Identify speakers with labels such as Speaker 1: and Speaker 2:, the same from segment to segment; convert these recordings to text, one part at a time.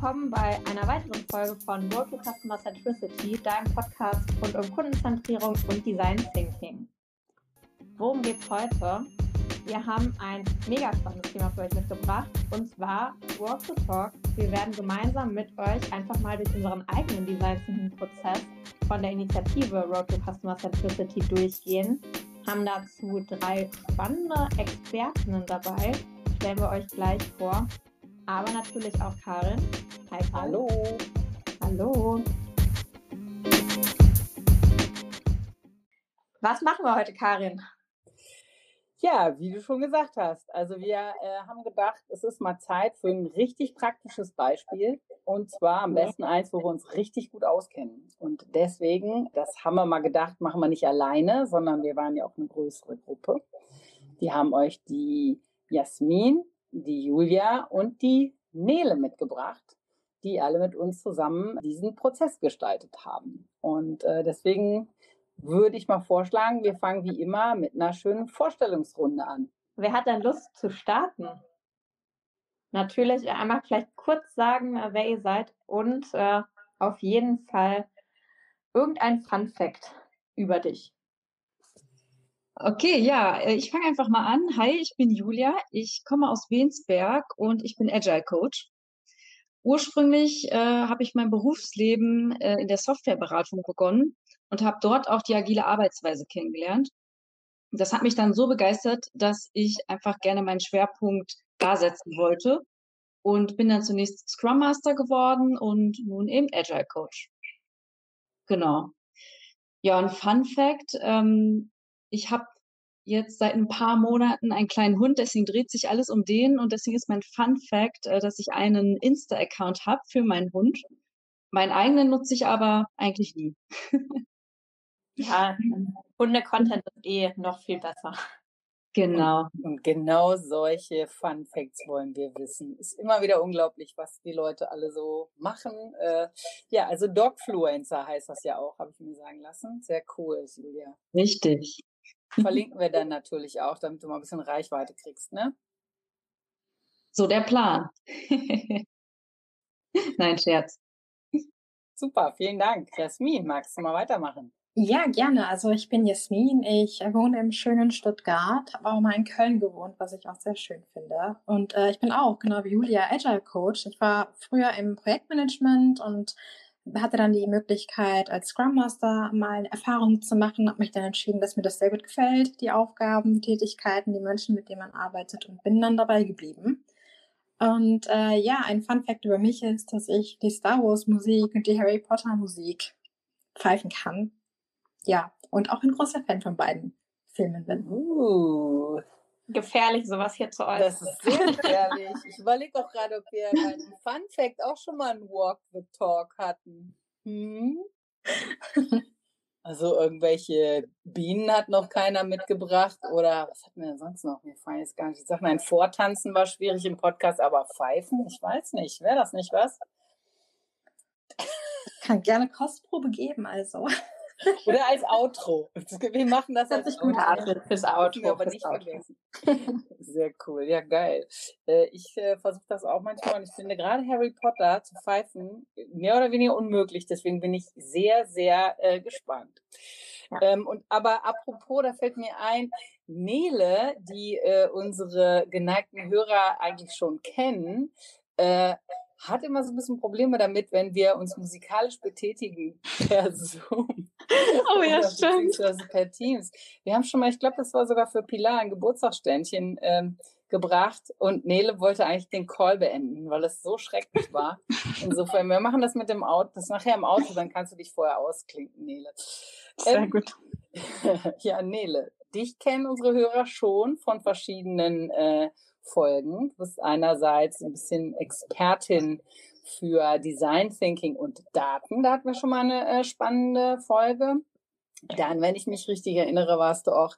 Speaker 1: willkommen bei einer weiteren Folge von Road to Customer Centricity, deinem Podcast rund um Kundenzentrierung und Design Thinking. Worum geht's heute? Wir haben ein mega spannendes Thema für euch mitgebracht und zwar Walk to Talk. Wir werden gemeinsam mit euch einfach mal durch unseren eigenen Design Thinking Prozess von der Initiative Road to Customer Centricity durchgehen. Haben dazu drei spannende Expertinnen dabei. Stellen wir euch gleich vor. Aber natürlich auch Karin.
Speaker 2: Hi, Karin. Hallo.
Speaker 1: Hallo. Was machen wir heute, Karin?
Speaker 2: Ja, wie du schon gesagt hast. Also wir äh, haben gedacht, es ist mal Zeit für ein richtig praktisches Beispiel. Und zwar am besten eins, wo wir uns richtig gut auskennen. Und deswegen, das haben wir mal gedacht, machen wir nicht alleine, sondern wir waren ja auch eine größere Gruppe. Die haben euch die Jasmin, die Julia und die Nele mitgebracht, die alle mit uns zusammen diesen Prozess gestaltet haben. Und äh, deswegen würde ich mal vorschlagen, wir fangen wie immer mit einer schönen Vorstellungsrunde an.
Speaker 1: Wer hat denn Lust zu starten? Natürlich einmal vielleicht kurz sagen, äh, wer ihr seid und äh, auf jeden Fall irgendein Fun Fact über dich.
Speaker 3: Okay, ja, äh, ich fange einfach mal an. Hi, ich bin Julia. Ich komme aus Wensberg und ich bin Agile Coach. Ursprünglich äh, habe ich mein Berufsleben äh, in der Softwareberatung begonnen und habe dort auch die agile Arbeitsweise kennengelernt. Das hat mich dann so begeistert, dass ich einfach gerne meinen Schwerpunkt da setzen wollte und bin dann zunächst Scrum Master geworden und nun eben Agile Coach. Genau. Ja, und Fun Fact, ähm, ich habe jetzt seit ein paar Monaten einen kleinen Hund, deswegen dreht sich alles um den und deswegen ist mein Fun Fact, äh, dass ich einen Insta-Account habe für meinen Hund. Meinen eigenen nutze ich aber eigentlich nie.
Speaker 1: Ja, Hunde-Content ist eh noch viel besser.
Speaker 3: Genau.
Speaker 2: Und, und, genau solche Fun Facts wollen wir wissen. Ist immer wieder unglaublich, was die Leute alle so machen. Äh, ja, also Dogfluencer heißt das ja auch, habe ich mir sagen lassen. Sehr cool, Julia.
Speaker 3: Richtig.
Speaker 2: Verlinken wir dann natürlich auch, damit du mal ein bisschen Reichweite kriegst, ne?
Speaker 3: So der Plan. Nein, Scherz.
Speaker 2: Super, vielen Dank. Jasmin, magst du mal weitermachen?
Speaker 4: Ja, gerne. Also ich bin Jasmin, ich wohne im schönen Stuttgart, habe auch mal in Köln gewohnt, was ich auch sehr schön finde. Und äh, ich bin auch, genau wie Julia, Agile Coach. Ich war früher im Projektmanagement und hatte dann die Möglichkeit, als Scrum Master mal Erfahrungen zu machen, habe mich dann entschieden, dass mir das sehr gut gefällt, die Aufgaben, die Tätigkeiten, die Menschen, mit denen man arbeitet und bin dann dabei geblieben. Und äh, ja, ein Fun Fact über mich ist, dass ich die Star Wars Musik und die Harry Potter Musik pfeifen kann ja, und auch ein großer Fan von beiden Filmen bin.
Speaker 1: Uh, gefährlich, sowas hier zu äußern.
Speaker 2: Das ist sehr gefährlich. ich überlege auch gerade, ob wir einen Fun Fact auch schon mal einen Walk the Talk hatten. Hm? Also irgendwelche Bienen hat noch keiner mitgebracht oder was hatten wir denn sonst noch? Mir fallen jetzt gar nicht. Ich sag mal, ein Vortanzen war schwierig im Podcast, aber Pfeifen, ich weiß nicht. Wäre das nicht was?
Speaker 4: Ich kann gerne Kostprobe geben, also.
Speaker 2: Oder als Outro. Wir machen das,
Speaker 1: das als gut Outro.
Speaker 2: Fürs Outro. aber nicht Outro. vergessen. Sehr cool. Ja, geil. Äh, ich äh, versuche das auch manchmal und ich finde gerade Harry Potter zu pfeifen mehr oder weniger unmöglich. Deswegen bin ich sehr, sehr äh, gespannt. Ja. Ähm, und aber apropos, da fällt mir ein, Nele, die äh, unsere geneigten Hörer eigentlich schon kennen, äh, hat immer so ein bisschen Probleme damit, wenn wir uns musikalisch betätigen per Zoom.
Speaker 1: Oh ja, stimmt.
Speaker 2: per Teams. Wir haben schon mal, ich glaube, das war sogar für Pilar ein Geburtstagsständchen ähm, gebracht und Nele wollte eigentlich den Call beenden, weil es so schrecklich war. Insofern, wir machen das mit dem Auto, das nachher im Auto, dann kannst du dich vorher ausklinken, Nele.
Speaker 1: Sehr ähm, gut.
Speaker 2: ja, Nele, dich kennen unsere Hörer schon von verschiedenen äh, Folgen. Du bist einerseits ein bisschen Expertin für Design Thinking und Daten. Da hatten wir schon mal eine äh, spannende Folge. Dann, wenn ich mich richtig erinnere, warst du auch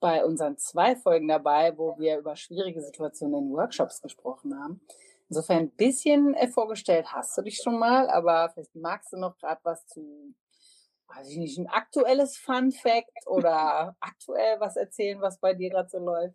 Speaker 2: bei unseren zwei Folgen dabei, wo wir über schwierige Situationen in Workshops gesprochen haben. Insofern ein bisschen äh, vorgestellt hast du dich schon mal, aber vielleicht magst du noch gerade was zu, weiß ich nicht, ein aktuelles Fun Fact oder aktuell was erzählen, was bei dir gerade so läuft.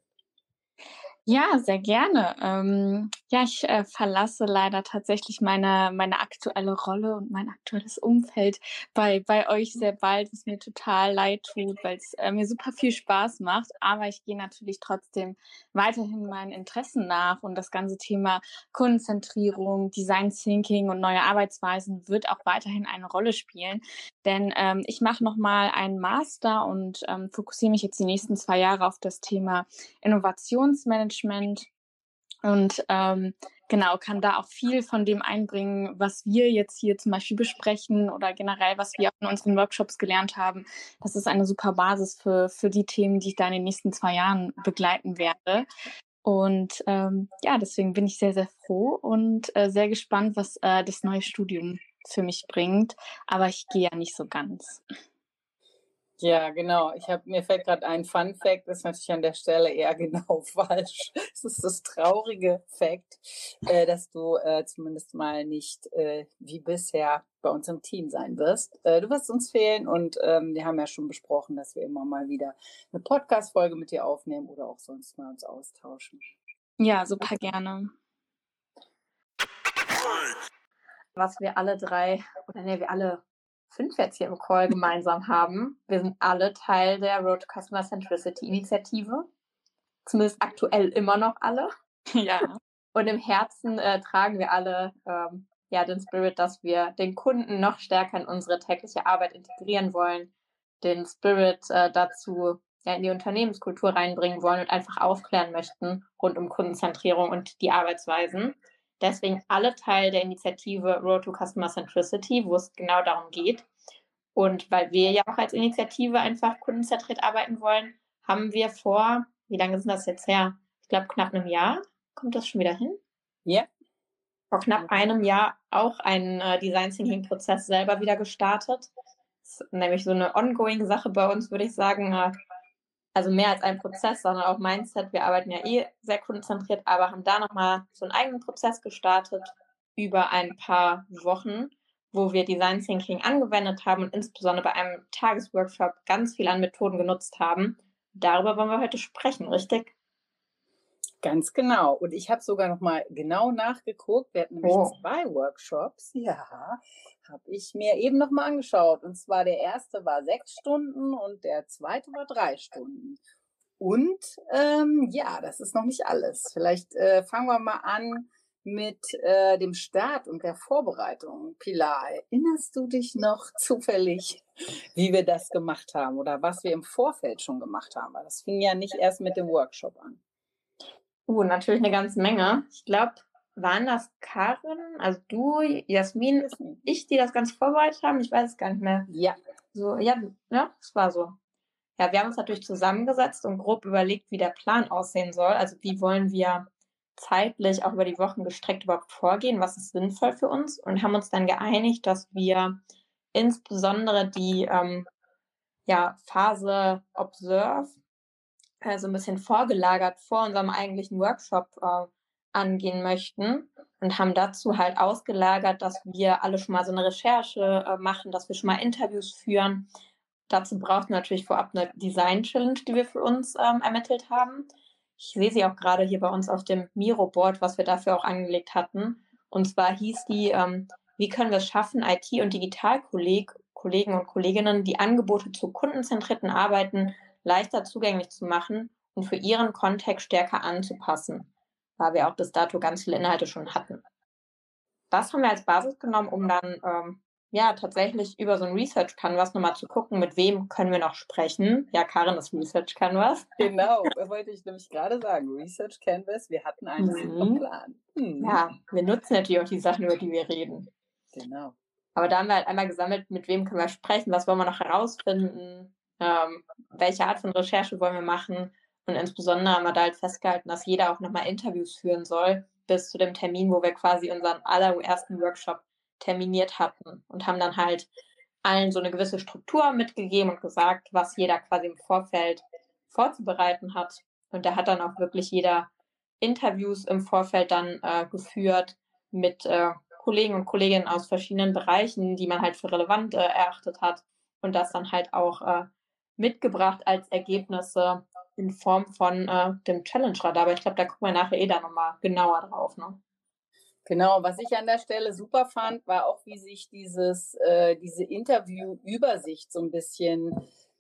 Speaker 5: Ja, sehr gerne. Ähm, ja, ich äh, verlasse leider tatsächlich meine, meine aktuelle Rolle und mein aktuelles Umfeld bei, bei euch sehr bald, was mir total leid tut, weil es äh, mir super viel Spaß macht. Aber ich gehe natürlich trotzdem weiterhin meinen Interessen nach und das ganze Thema Kundenzentrierung, Design Thinking und neue Arbeitsweisen wird auch weiterhin eine Rolle spielen. Denn ähm, ich mache nochmal einen Master und ähm, fokussiere mich jetzt die nächsten zwei Jahre auf das Thema Innovationsmanagement Management und ähm, genau kann da auch viel von dem einbringen, was wir jetzt hier zum Beispiel besprechen oder generell, was wir auch in unseren Workshops gelernt haben. Das ist eine super Basis für, für die Themen, die ich da in den nächsten zwei Jahren begleiten werde. Und ähm, ja, deswegen bin ich sehr, sehr froh und äh, sehr gespannt, was äh, das neue Studium für mich bringt. Aber ich gehe ja nicht so ganz.
Speaker 2: Ja, genau. Ich habe mir fällt gerade ein Fun Fact, ist natürlich an der Stelle eher genau falsch. Es ist das traurige Fact, äh, dass du äh, zumindest mal nicht äh, wie bisher bei uns im Team sein wirst. Äh, du wirst uns fehlen und ähm, wir haben ja schon besprochen, dass wir immer mal wieder eine Podcast-Folge mit dir aufnehmen oder auch sonst mal uns austauschen.
Speaker 5: Ja, super gerne.
Speaker 1: Was wir alle drei, oder ne, wir alle fünf jetzt hier im Call gemeinsam haben. Wir sind alle Teil der Road to Customer Centricity Initiative. Zumindest aktuell immer noch alle.
Speaker 5: Ja.
Speaker 1: Und im Herzen äh, tragen wir alle ähm, ja den Spirit, dass wir den Kunden noch stärker in unsere tägliche Arbeit integrieren wollen, den Spirit äh, dazu ja, in die Unternehmenskultur reinbringen wollen und einfach aufklären möchten rund um Kundenzentrierung und die Arbeitsweisen. Deswegen alle Teil der Initiative Road to Customer Centricity, wo es genau darum geht. Und weil wir ja auch als Initiative einfach kundenzentriert arbeiten wollen, haben wir vor, wie lange sind das jetzt her? Ich glaube, knapp einem Jahr. Kommt das schon wieder hin?
Speaker 2: Ja.
Speaker 1: Vor knapp einem Jahr auch einen äh, Design Thinking Prozess selber wieder gestartet. Das ist nämlich so eine ongoing Sache bei uns, würde ich sagen. Äh, also mehr als ein Prozess, sondern auch Mindset. Wir arbeiten ja eh sehr kundenzentriert, aber haben da nochmal so einen eigenen Prozess gestartet über ein paar Wochen, wo wir Design Thinking angewendet haben und insbesondere bei einem Tagesworkshop ganz viel an Methoden genutzt haben. Darüber wollen wir heute sprechen, richtig?
Speaker 2: Ganz genau. Und ich habe sogar noch mal genau nachgeguckt. Wir hatten nämlich oh. zwei Workshops. Ja, habe ich mir eben noch mal angeschaut. Und zwar der erste war sechs Stunden und der zweite war drei Stunden. Und ähm, ja, das ist noch nicht alles. Vielleicht äh, fangen wir mal an mit äh, dem Start und der Vorbereitung. Pilar, erinnerst du dich noch zufällig, wie wir das gemacht haben oder was wir im Vorfeld schon gemacht haben? Weil das fing ja nicht erst mit dem Workshop an.
Speaker 1: Uh, natürlich eine ganze Menge. Ich glaube, waren das Karin, also du, Jasmin, ich, die das Ganze vorbereitet haben? Ich weiß es gar nicht mehr.
Speaker 2: Ja.
Speaker 1: So, ja, ja, es war so. Ja, wir haben uns natürlich zusammengesetzt und grob überlegt, wie der Plan aussehen soll. Also wie wollen wir zeitlich auch über die Wochen gestreckt überhaupt vorgehen, was ist sinnvoll für uns und haben uns dann geeinigt, dass wir insbesondere die ähm, ja, Phase Observe äh, so ein bisschen vorgelagert vor unserem eigentlichen Workshop äh, angehen möchten und haben dazu halt ausgelagert, dass wir alle schon mal so eine Recherche äh, machen, dass wir schon mal Interviews führen. Dazu braucht natürlich vorab eine Design-Challenge, die wir für uns ähm, ermittelt haben. Ich sehe sie auch gerade hier bei uns auf dem Miro-Board, was wir dafür auch angelegt hatten. Und zwar hieß die, ähm, wie können wir es schaffen, IT- und Digitalkollegen und Kolleginnen die Angebote zu kundenzentrierten Arbeiten leichter zugänglich zu machen und für ihren Kontext stärker anzupassen weil wir auch bis dato ganz viele Inhalte schon hatten. Das haben wir als Basis genommen, um dann ähm, ja tatsächlich über so ein Research Canvas nochmal zu gucken, mit wem können wir noch sprechen. Ja, Karin ist Research Canvas.
Speaker 2: Genau, wollte ich nämlich gerade sagen. Research Canvas, wir hatten einen mhm. Plan.
Speaker 1: Mhm. Ja, wir nutzen natürlich auch die Sachen, über die wir reden.
Speaker 2: Genau.
Speaker 1: Aber da haben wir halt einmal gesammelt, mit wem können wir sprechen, was wollen wir noch herausfinden, ähm, welche Art von Recherche wollen wir machen und insbesondere haben wir da halt festgehalten, dass jeder auch nochmal Interviews führen soll, bis zu dem Termin, wo wir quasi unseren allerersten Workshop terminiert hatten und haben dann halt allen so eine gewisse Struktur mitgegeben und gesagt, was jeder quasi im Vorfeld vorzubereiten hat. Und da hat dann auch wirklich jeder Interviews im Vorfeld dann äh, geführt mit äh, Kollegen und Kolleginnen aus verschiedenen Bereichen, die man halt für relevant äh, erachtet hat und das dann halt auch äh, mitgebracht als Ergebnisse in Form von äh, dem Challenge-Radar. Aber ich glaube, da gucken wir nachher eh da nochmal genauer drauf. Ne?
Speaker 2: Genau, was ich an der Stelle super fand, war auch, wie sich dieses, äh, diese Interviewübersicht so ein bisschen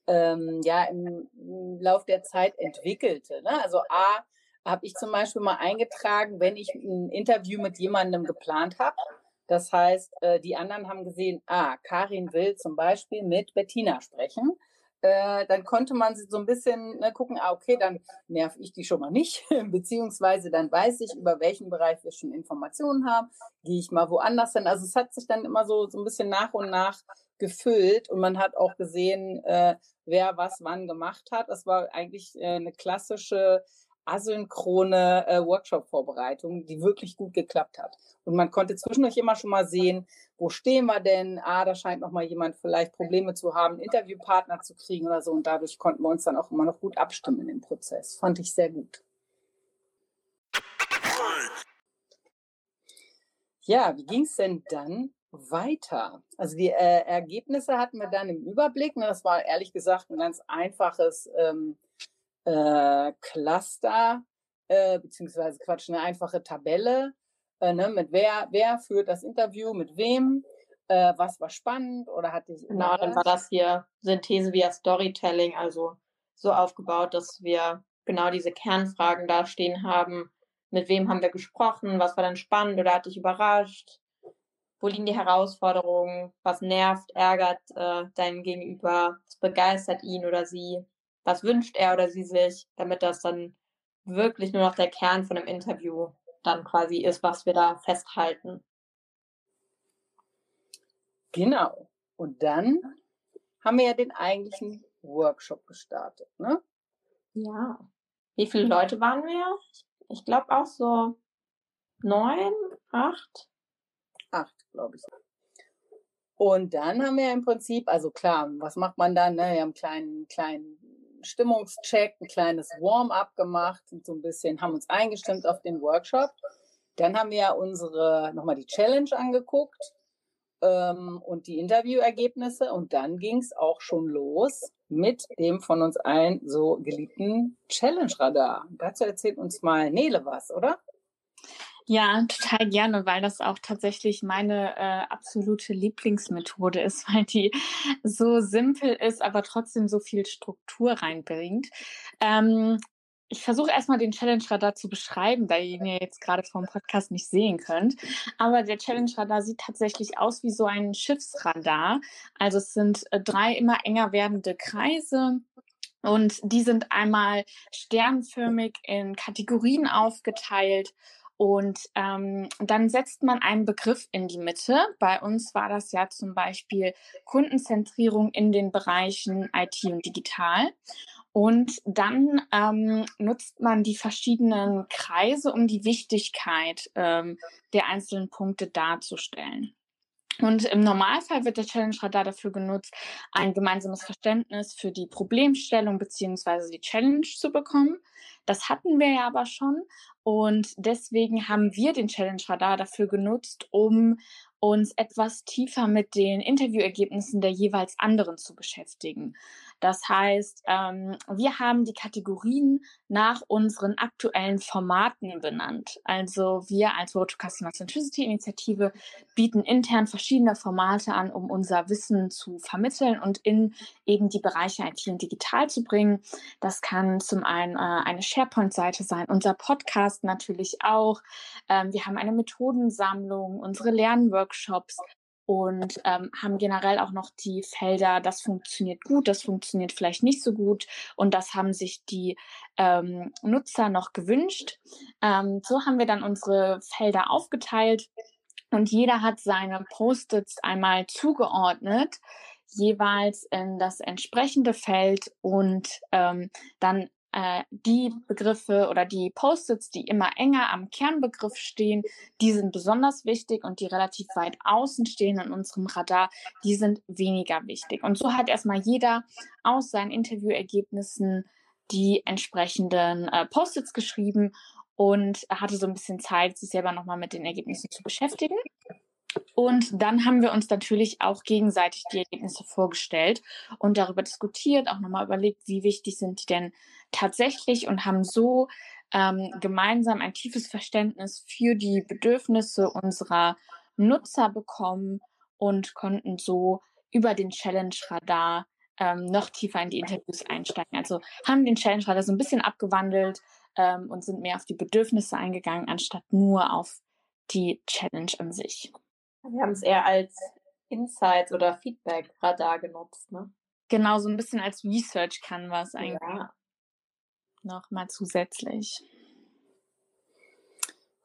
Speaker 2: ähm, ja, im, im Lauf der Zeit entwickelte. Ne? Also A, habe ich zum Beispiel mal eingetragen, wenn ich ein Interview mit jemandem geplant habe. Das heißt, äh, die anderen haben gesehen, ah, Karin will zum Beispiel mit Bettina sprechen. Äh, dann konnte man so ein bisschen ne, gucken, ah, okay, dann nerv ich die schon mal nicht, beziehungsweise dann weiß ich, über welchen Bereich wir schon Informationen haben, gehe ich mal woanders hin. Also es hat sich dann immer so, so ein bisschen nach und nach gefüllt und man hat auch gesehen, äh, wer was wann gemacht hat. Das war eigentlich äh, eine klassische asynchrone äh, Workshop-Vorbereitung, die wirklich gut geklappt hat. Und man konnte zwischendurch immer schon mal sehen, wo stehen wir denn? Ah, da scheint noch mal jemand vielleicht Probleme zu haben, Interviewpartner zu kriegen oder so. Und dadurch konnten wir uns dann auch immer noch gut abstimmen dem Prozess. Fand ich sehr gut. Ja, wie ging es denn dann weiter? Also die äh, Ergebnisse hatten wir dann im Überblick. Ne? Das war ehrlich gesagt ein ganz einfaches ähm, äh, Cluster, äh, beziehungsweise Quatsch, eine einfache Tabelle, äh, ne, mit wer, wer führt das Interview, mit wem, äh, was war spannend oder hatte ich.
Speaker 1: Genau, dann war das hier Synthese via Storytelling, also so aufgebaut, dass wir genau diese Kernfragen da stehen haben. Mit wem haben wir gesprochen? Was war dann spannend oder hat dich überrascht? Wo liegen die Herausforderungen? Was nervt, ärgert äh, dein Gegenüber? Was begeistert ihn oder sie? Was wünscht er oder sie sich, damit das dann wirklich nur noch der Kern von einem Interview dann quasi ist, was wir da festhalten.
Speaker 2: Genau. Und dann haben wir ja den eigentlichen Workshop gestartet, ne?
Speaker 1: Ja. Wie viele Leute waren wir? Ich glaube auch so neun, acht.
Speaker 2: Acht, glaube ich. Und dann haben wir im Prinzip, also klar, was macht man dann? Ne? Wir haben einen kleinen, kleinen Stimmungscheck, ein kleines Warm-up gemacht und so ein bisschen haben uns eingestimmt auf den Workshop. Dann haben wir unsere nochmal die Challenge angeguckt ähm, und die Interviewergebnisse und dann ging es auch schon los mit dem von uns allen so geliebten Challenge-Radar. Dazu erzählt uns mal Nele was, oder?
Speaker 5: Ja, total gerne, weil das auch tatsächlich meine äh, absolute Lieblingsmethode ist, weil die so simpel ist, aber trotzdem so viel Struktur reinbringt. Ähm, ich versuche erstmal den Challenge Radar zu beschreiben, da ihr ihn ja jetzt gerade vom Podcast nicht sehen könnt. Aber der Challenge Radar sieht tatsächlich aus wie so ein Schiffsradar. Also es sind äh, drei immer enger werdende Kreise. Und die sind einmal sternförmig in Kategorien aufgeteilt und ähm, dann setzt man einen Begriff in die Mitte. Bei uns war das ja zum Beispiel Kundenzentrierung in den Bereichen IT und Digital. Und dann ähm, nutzt man die verschiedenen Kreise, um die Wichtigkeit ähm, der einzelnen Punkte darzustellen. Und im Normalfall wird der Challenge Radar dafür genutzt, ein gemeinsames Verständnis für die Problemstellung beziehungsweise die Challenge zu bekommen. Das hatten wir ja aber schon und deswegen haben wir den Challenge Radar dafür genutzt, um uns etwas tiefer mit den Interviewergebnissen der jeweils anderen zu beschäftigen. Das heißt, ähm, wir haben die Kategorien nach unseren aktuellen Formaten benannt. Also wir als Road to Customer Centricity Initiative bieten intern verschiedene Formate an, um unser Wissen zu vermitteln und in eben die Bereiche IT und digital zu bringen. Das kann zum einen äh, eine SharePoint-Seite sein, unser Podcast natürlich auch. Ähm, wir haben eine Methodensammlung, unsere Lernworkshops, und ähm, haben generell auch noch die Felder, das funktioniert gut, das funktioniert vielleicht nicht so gut und das haben sich die ähm, Nutzer noch gewünscht. Ähm, so haben wir dann unsere Felder aufgeteilt und jeder hat seine Post-its einmal zugeordnet jeweils in das entsprechende Feld und ähm, dann äh, die Begriffe oder die Post-its, die immer enger am Kernbegriff stehen, die sind besonders wichtig und die relativ weit außen stehen in unserem Radar, die sind weniger wichtig. Und so hat erstmal jeder aus seinen Interviewergebnissen die entsprechenden äh, Post-its geschrieben und hatte so ein bisschen Zeit, sich selber nochmal mit den Ergebnissen zu beschäftigen. Und dann haben wir uns natürlich auch gegenseitig die Ergebnisse vorgestellt und darüber diskutiert, auch nochmal überlegt, wie wichtig sind die denn tatsächlich und haben so ähm, gemeinsam ein tiefes Verständnis für die Bedürfnisse unserer Nutzer bekommen und konnten so über den Challenge-Radar ähm, noch tiefer in die Interviews einsteigen. Also haben den Challenge-Radar so ein bisschen abgewandelt ähm, und sind mehr auf die Bedürfnisse eingegangen, anstatt nur auf die Challenge an sich.
Speaker 1: Wir haben es eher als Insights oder Feedback-Radar genutzt, ne?
Speaker 5: Genau, so ein bisschen als Research Canvas eigentlich. Ja. Nochmal zusätzlich.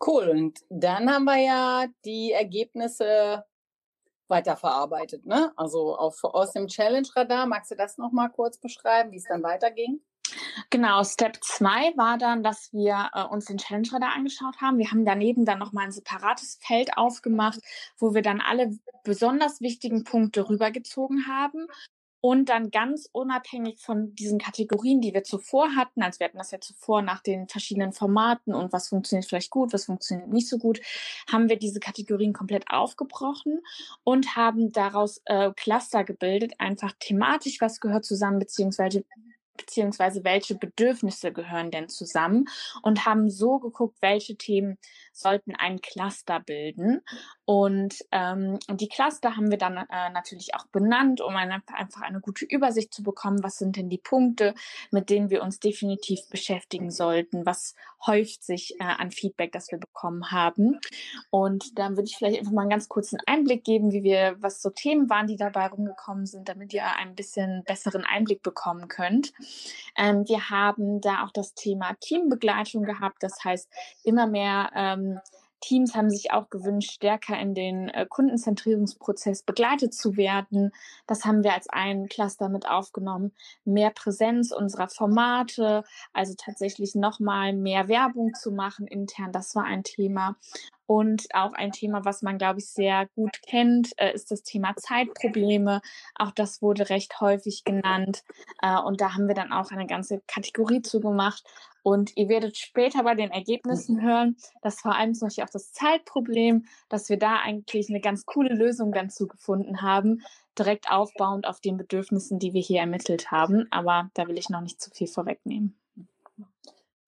Speaker 2: Cool. Und dann haben wir ja die Ergebnisse weiterverarbeitet, ne? Also auf, aus dem Challenge-Radar. Magst du das nochmal kurz beschreiben, wie es dann weiterging?
Speaker 5: Genau, Step 2 war dann, dass wir äh, uns den Challenge Radar angeschaut haben. Wir haben daneben dann nochmal ein separates Feld aufgemacht, wo wir dann alle besonders wichtigen Punkte rübergezogen haben und dann ganz unabhängig von diesen Kategorien, die wir zuvor hatten, also wir hatten das ja zuvor nach den verschiedenen Formaten und was funktioniert vielleicht gut, was funktioniert nicht so gut, haben wir diese Kategorien komplett aufgebrochen und haben daraus äh, Cluster gebildet, einfach thematisch, was gehört zusammen, beziehungsweise beziehungsweise welche Bedürfnisse gehören denn zusammen und haben so geguckt, welche Themen sollten ein Cluster bilden. Und ähm, die Cluster haben wir dann äh, natürlich auch benannt, um eine, einfach eine gute Übersicht zu bekommen, was sind denn die Punkte, mit denen wir uns definitiv beschäftigen sollten, was häuft sich äh, an Feedback, das wir bekommen haben. Und dann würde ich vielleicht einfach mal einen ganz kurzen Einblick geben, wie wir, was so Themen waren, die dabei rumgekommen sind, damit ihr ein bisschen besseren Einblick bekommen könnt. Ähm, wir haben da auch das Thema Teambegleitung gehabt, das heißt immer mehr ähm, Teams haben sich auch gewünscht, stärker in den äh, Kundenzentrierungsprozess begleitet zu werden. Das haben wir als ein Cluster mit aufgenommen. Mehr Präsenz unserer Formate, also tatsächlich nochmal mehr Werbung zu machen intern, das war ein Thema. Und auch ein Thema, was man, glaube ich, sehr gut kennt, äh, ist das Thema Zeitprobleme. Auch das wurde recht häufig genannt. Äh, und da haben wir dann auch eine ganze Kategorie zugemacht. Und ihr werdet später bei den Ergebnissen hören, dass vor allem zum Beispiel auch das Zeitproblem, dass wir da eigentlich eine ganz coole Lösung dann zugefunden haben, direkt aufbauend auf den Bedürfnissen, die wir hier ermittelt haben. Aber da will ich noch nicht zu viel vorwegnehmen.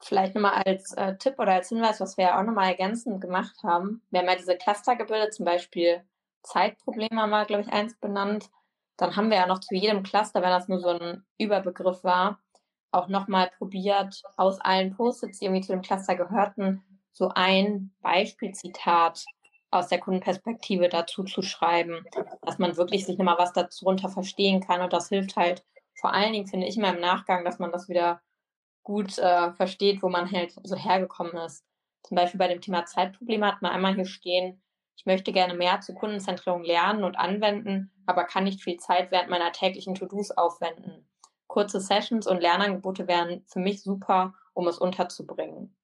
Speaker 1: Vielleicht nochmal als äh, Tipp oder als Hinweis, was wir ja auch nochmal ergänzend gemacht haben. Wir haben ja diese Cluster gebildet, zum Beispiel Zeitprobleme haben wir, glaube ich, eins benannt. Dann haben wir ja noch zu jedem Cluster, wenn das nur so ein Überbegriff war, auch nochmal probiert, aus allen Post-its, die irgendwie zu dem Cluster gehörten, so ein Beispielzitat aus der Kundenperspektive dazu zu schreiben, dass man wirklich sich nochmal was darunter verstehen kann. Und das hilft halt vor allen Dingen, finde ich, immer im Nachgang, dass man das wieder gut äh, versteht, wo man halt so hergekommen ist. Zum Beispiel bei dem Thema Zeitprobleme hat man einmal hier stehen, ich möchte gerne mehr zur Kundenzentrierung lernen und anwenden, aber kann nicht viel Zeit während meiner täglichen To-Dos aufwenden. Kurze Sessions und Lernangebote wären für mich super, um es unterzubringen.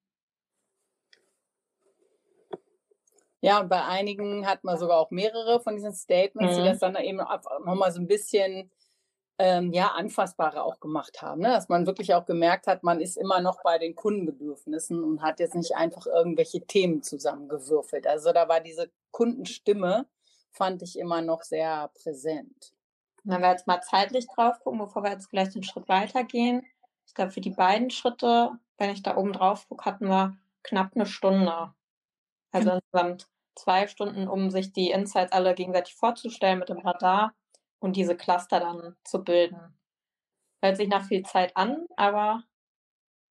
Speaker 2: Ja, und bei einigen hat man sogar auch mehrere von diesen Statements, mhm. die das dann eben nochmal so ein bisschen ähm, ja, anfassbarer auch gemacht haben. Ne? Dass man wirklich auch gemerkt hat, man ist immer noch bei den Kundenbedürfnissen und hat jetzt nicht einfach irgendwelche Themen zusammengewürfelt. Also da war diese Kundenstimme, fand ich immer noch sehr präsent.
Speaker 1: Wenn wir jetzt mal zeitlich drauf gucken, bevor wir jetzt gleich den Schritt weitergehen. Ich glaube, für die beiden Schritte, wenn ich da oben drauf gucke, hatten wir knapp eine Stunde. Also mhm. insgesamt zwei Stunden, um sich die Insights alle gegenseitig vorzustellen mit dem Radar und diese Cluster dann zu bilden. Hört sich nach viel Zeit an, aber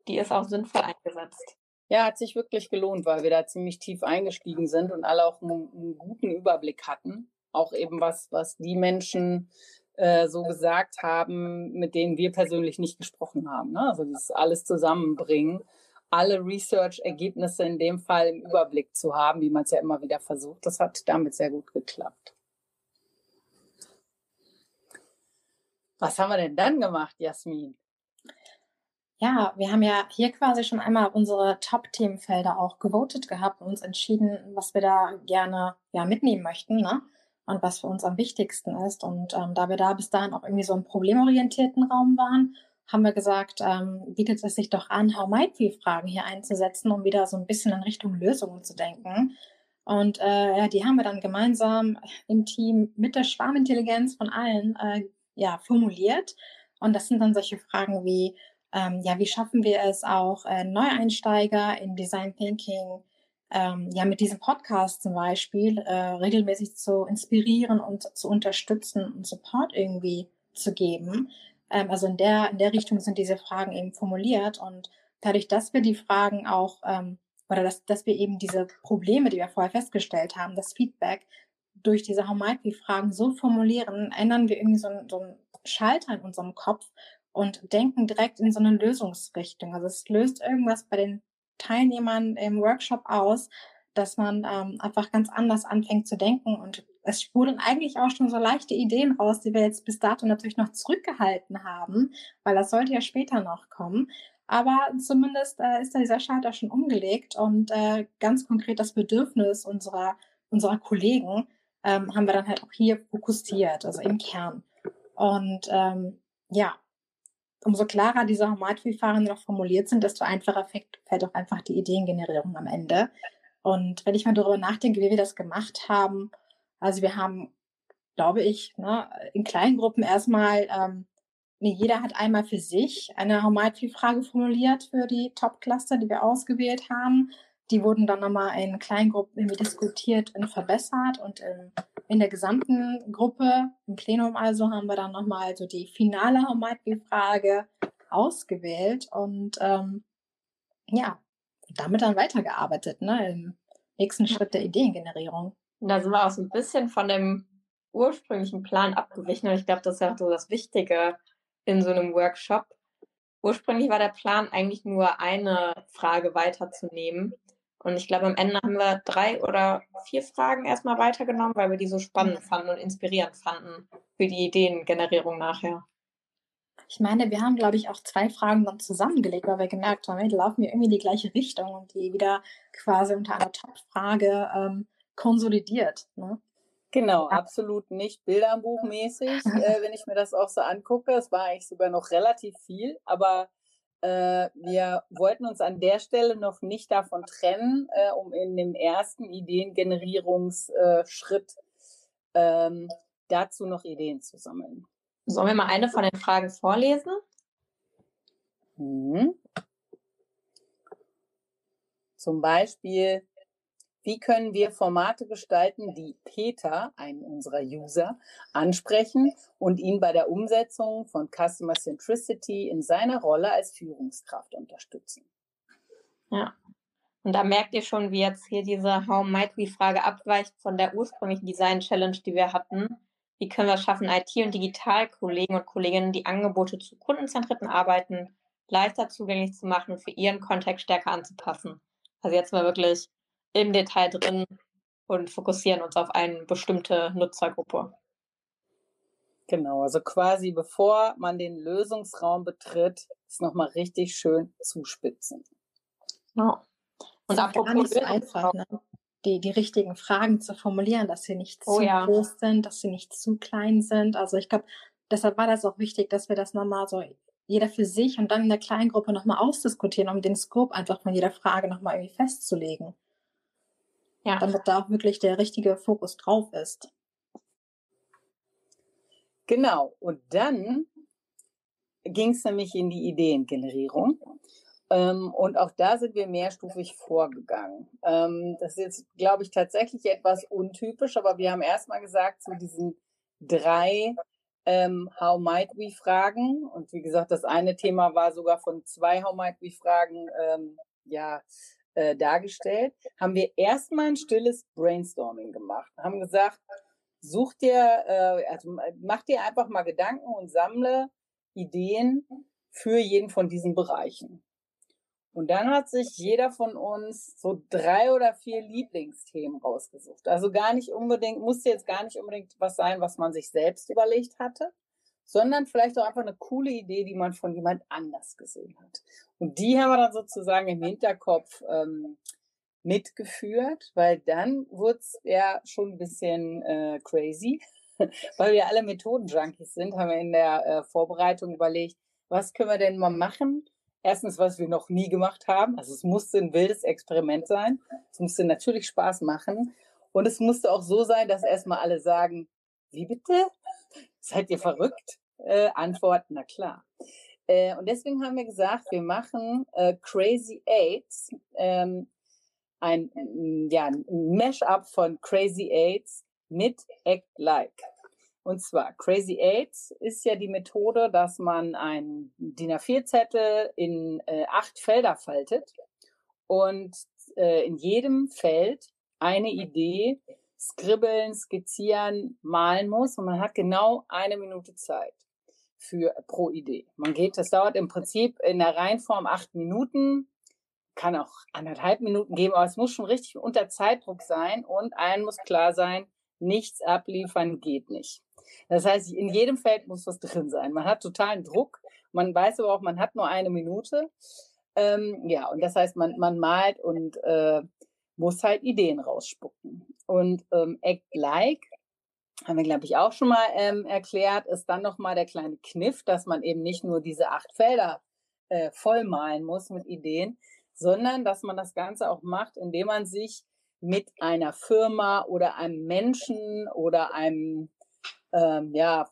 Speaker 1: die ist auch sinnvoll eingesetzt.
Speaker 2: Ja, hat sich wirklich gelohnt, weil wir da ziemlich tief eingestiegen sind und alle auch einen, einen guten Überblick hatten. Auch eben was, was die Menschen äh, so gesagt haben, mit denen wir persönlich nicht gesprochen haben. Ne? Also dieses alles zusammenbringen, alle Research-Ergebnisse in dem Fall im Überblick zu haben, wie man es ja immer wieder versucht. Das hat damit sehr gut geklappt. Was haben wir denn dann gemacht, Jasmin?
Speaker 4: Ja, wir haben ja hier quasi schon einmal unsere Top-Themenfelder auch gewotet gehabt und uns entschieden, was wir da gerne ja, mitnehmen möchten ne? und was für uns am wichtigsten ist. Und ähm, da wir da bis dahin auch irgendwie so einen problemorientierten Raum waren, haben wir gesagt, ähm, bietet es sich doch an, How Might We Fragen hier einzusetzen, um wieder so ein bisschen in Richtung Lösungen zu denken. Und äh, ja, die haben wir dann gemeinsam im Team mit der Schwarmintelligenz von allen äh, ja, formuliert. Und das sind dann solche Fragen wie, ähm, ja, wie schaffen wir es auch, äh, Neueinsteiger in Design Thinking, ähm, ja, mit diesem Podcast zum Beispiel äh, regelmäßig zu inspirieren und zu unterstützen und Support irgendwie zu geben. Ähm, also in der, in der Richtung sind diese Fragen eben formuliert und dadurch, dass wir die Fragen auch ähm, oder dass, dass wir eben diese Probleme, die wir vorher festgestellt haben, das Feedback durch diese How Might We Fragen so formulieren, ändern wir irgendwie so, so einen Schalter in unserem Kopf und denken direkt in so eine Lösungsrichtung. Also es löst irgendwas bei den Teilnehmern im Workshop aus, dass man ähm, einfach ganz anders anfängt zu denken und es sprudeln eigentlich auch schon so leichte Ideen raus, die wir jetzt bis dato natürlich noch zurückgehalten haben, weil das sollte ja später noch kommen. Aber zumindest äh, ist da dieser Schalter schon umgelegt und äh, ganz konkret das Bedürfnis unserer, unserer Kollegen ähm, haben wir dann halt auch hier fokussiert, also im Kern. Und ähm, ja, umso klarer diese Homatverfahren noch formuliert sind, desto einfacher fällt, fällt auch einfach die Ideengenerierung am Ende. Und wenn ich mal darüber nachdenke, wie wir das gemacht haben, also wir haben, glaube ich, ne, in kleinen Gruppen erstmal ähm, Nee, jeder hat einmal für sich eine How-Might-Frage formuliert für die Top-Cluster, die wir ausgewählt haben. Die wurden dann nochmal in Kleingruppen irgendwie diskutiert und verbessert und in, in der gesamten Gruppe, im Plenum also, haben wir dann nochmal so die finale How-Might-Frage ausgewählt und ähm, ja, damit dann weitergearbeitet, ne, im nächsten Schritt der Ideengenerierung.
Speaker 1: Da sind wir auch so ein bisschen von dem ursprünglichen Plan abgewichen und ich glaube, das ist ja auch so das Wichtige, in so einem Workshop. Ursprünglich war der Plan eigentlich nur eine Frage weiterzunehmen. Und ich glaube, am Ende haben wir drei oder vier Fragen erstmal weitergenommen, weil wir die so spannend fanden und inspirierend fanden für die Ideengenerierung nachher.
Speaker 4: Ich meine, wir haben, glaube ich, auch zwei Fragen dann zusammengelegt, weil wir gemerkt haben, die laufen ja irgendwie in die gleiche Richtung und die wieder quasi unter einer Top-Frage ähm, konsolidiert. Ne?
Speaker 2: Genau, absolut nicht bilderbuchmäßig, äh, wenn ich mir das auch so angucke. Es war eigentlich sogar noch relativ viel, aber äh, wir wollten uns an der Stelle noch nicht davon trennen, äh, um in dem ersten Ideengenerierungsschritt ähm, dazu noch Ideen zu sammeln.
Speaker 1: Sollen wir mal eine von den Fragen vorlesen?
Speaker 2: Mhm. Zum Beispiel, wie können wir Formate gestalten, die Peter, einen unserer User, ansprechen und ihn bei der Umsetzung von Customer Centricity in seiner Rolle als Führungskraft unterstützen?
Speaker 1: Ja. Und da merkt ihr schon, wie jetzt hier diese How Might We Frage abweicht von der ursprünglichen Design Challenge, die wir hatten. Wie können wir es schaffen, IT- und Digitalkollegen und Kolleginnen die Angebote zu kundenzentrierten Arbeiten leichter zugänglich zu machen für ihren Kontext stärker anzupassen? Also jetzt mal wirklich im Detail drin und fokussieren uns auf eine bestimmte Nutzergruppe.
Speaker 2: Genau, also quasi bevor man den Lösungsraum betritt, ist nochmal richtig schön zuspitzen.
Speaker 4: Ja. Und apropos gar nicht so einfach, ne? die, die richtigen Fragen zu formulieren, dass sie nicht oh zu ja. groß sind, dass sie nicht zu klein sind. Also ich glaube, deshalb war das auch wichtig, dass wir das nochmal so jeder für sich und dann in der kleinen Gruppe nochmal ausdiskutieren, um den Scope einfach von jeder Frage nochmal irgendwie festzulegen. Ja. Damit da auch wirklich der richtige Fokus drauf ist.
Speaker 2: Genau. Und dann ging es nämlich in die Ideengenerierung. Ähm, und auch da sind wir mehrstufig vorgegangen. Ähm, das ist jetzt, glaube ich, tatsächlich etwas untypisch, aber wir haben erstmal gesagt, zu diesen drei ähm, How Might We Fragen. Und wie gesagt, das eine Thema war sogar von zwei How Might We Fragen, ähm, ja, äh, dargestellt, haben wir erstmal ein stilles Brainstorming gemacht. Haben gesagt, such dir, äh, also mach dir einfach mal Gedanken und sammle Ideen für jeden von diesen Bereichen. Und dann hat sich jeder von uns so drei oder vier Lieblingsthemen rausgesucht. Also gar nicht unbedingt, musste jetzt gar nicht unbedingt was sein, was man sich selbst überlegt hatte, sondern vielleicht auch einfach eine coole Idee, die man von jemand anders gesehen hat. Und die haben wir dann sozusagen im Hinterkopf ähm, mitgeführt, weil dann wurde es ja schon ein bisschen äh, crazy, weil wir alle Methoden-Junkies sind, haben wir in der äh, Vorbereitung überlegt, was können wir denn mal machen, Erstens, was wir noch nie gemacht haben. Also es musste ein wildes Experiment sein. Es musste natürlich Spaß machen. Und es musste auch so sein, dass erstmal alle sagen, wie bitte? Seid ihr verrückt? Äh, Antwort, na klar. Äh, und deswegen haben wir gesagt, wir machen äh, Crazy Aids, ähm, ein, ja, ein Mash-up von Crazy Aids mit Act Like. Und zwar Crazy Aids ist ja die Methode, dass man einen DIN A4-Zettel in äh, acht Felder faltet und äh, in jedem Feld eine Idee skribbeln, skizzieren, malen muss und man hat genau eine Minute Zeit für pro Idee. Man geht, das dauert im Prinzip in der Reihenform acht Minuten, kann auch anderthalb Minuten geben, aber es muss schon richtig unter Zeitdruck sein und allen muss klar sein, nichts abliefern geht nicht. Das heißt, in jedem Feld muss was drin sein. Man hat totalen Druck, man weiß aber auch, man hat nur eine Minute. Ähm, ja, und das heißt, man, man malt und äh, muss halt Ideen rausspucken. Und ähm, Act Like haben wir, glaube ich, auch schon mal ähm, erklärt, ist dann nochmal der kleine Kniff, dass man eben nicht nur diese acht Felder äh, vollmalen muss mit Ideen, sondern dass man das Ganze auch macht, indem man sich mit einer Firma oder einem Menschen oder einem, ähm, ja,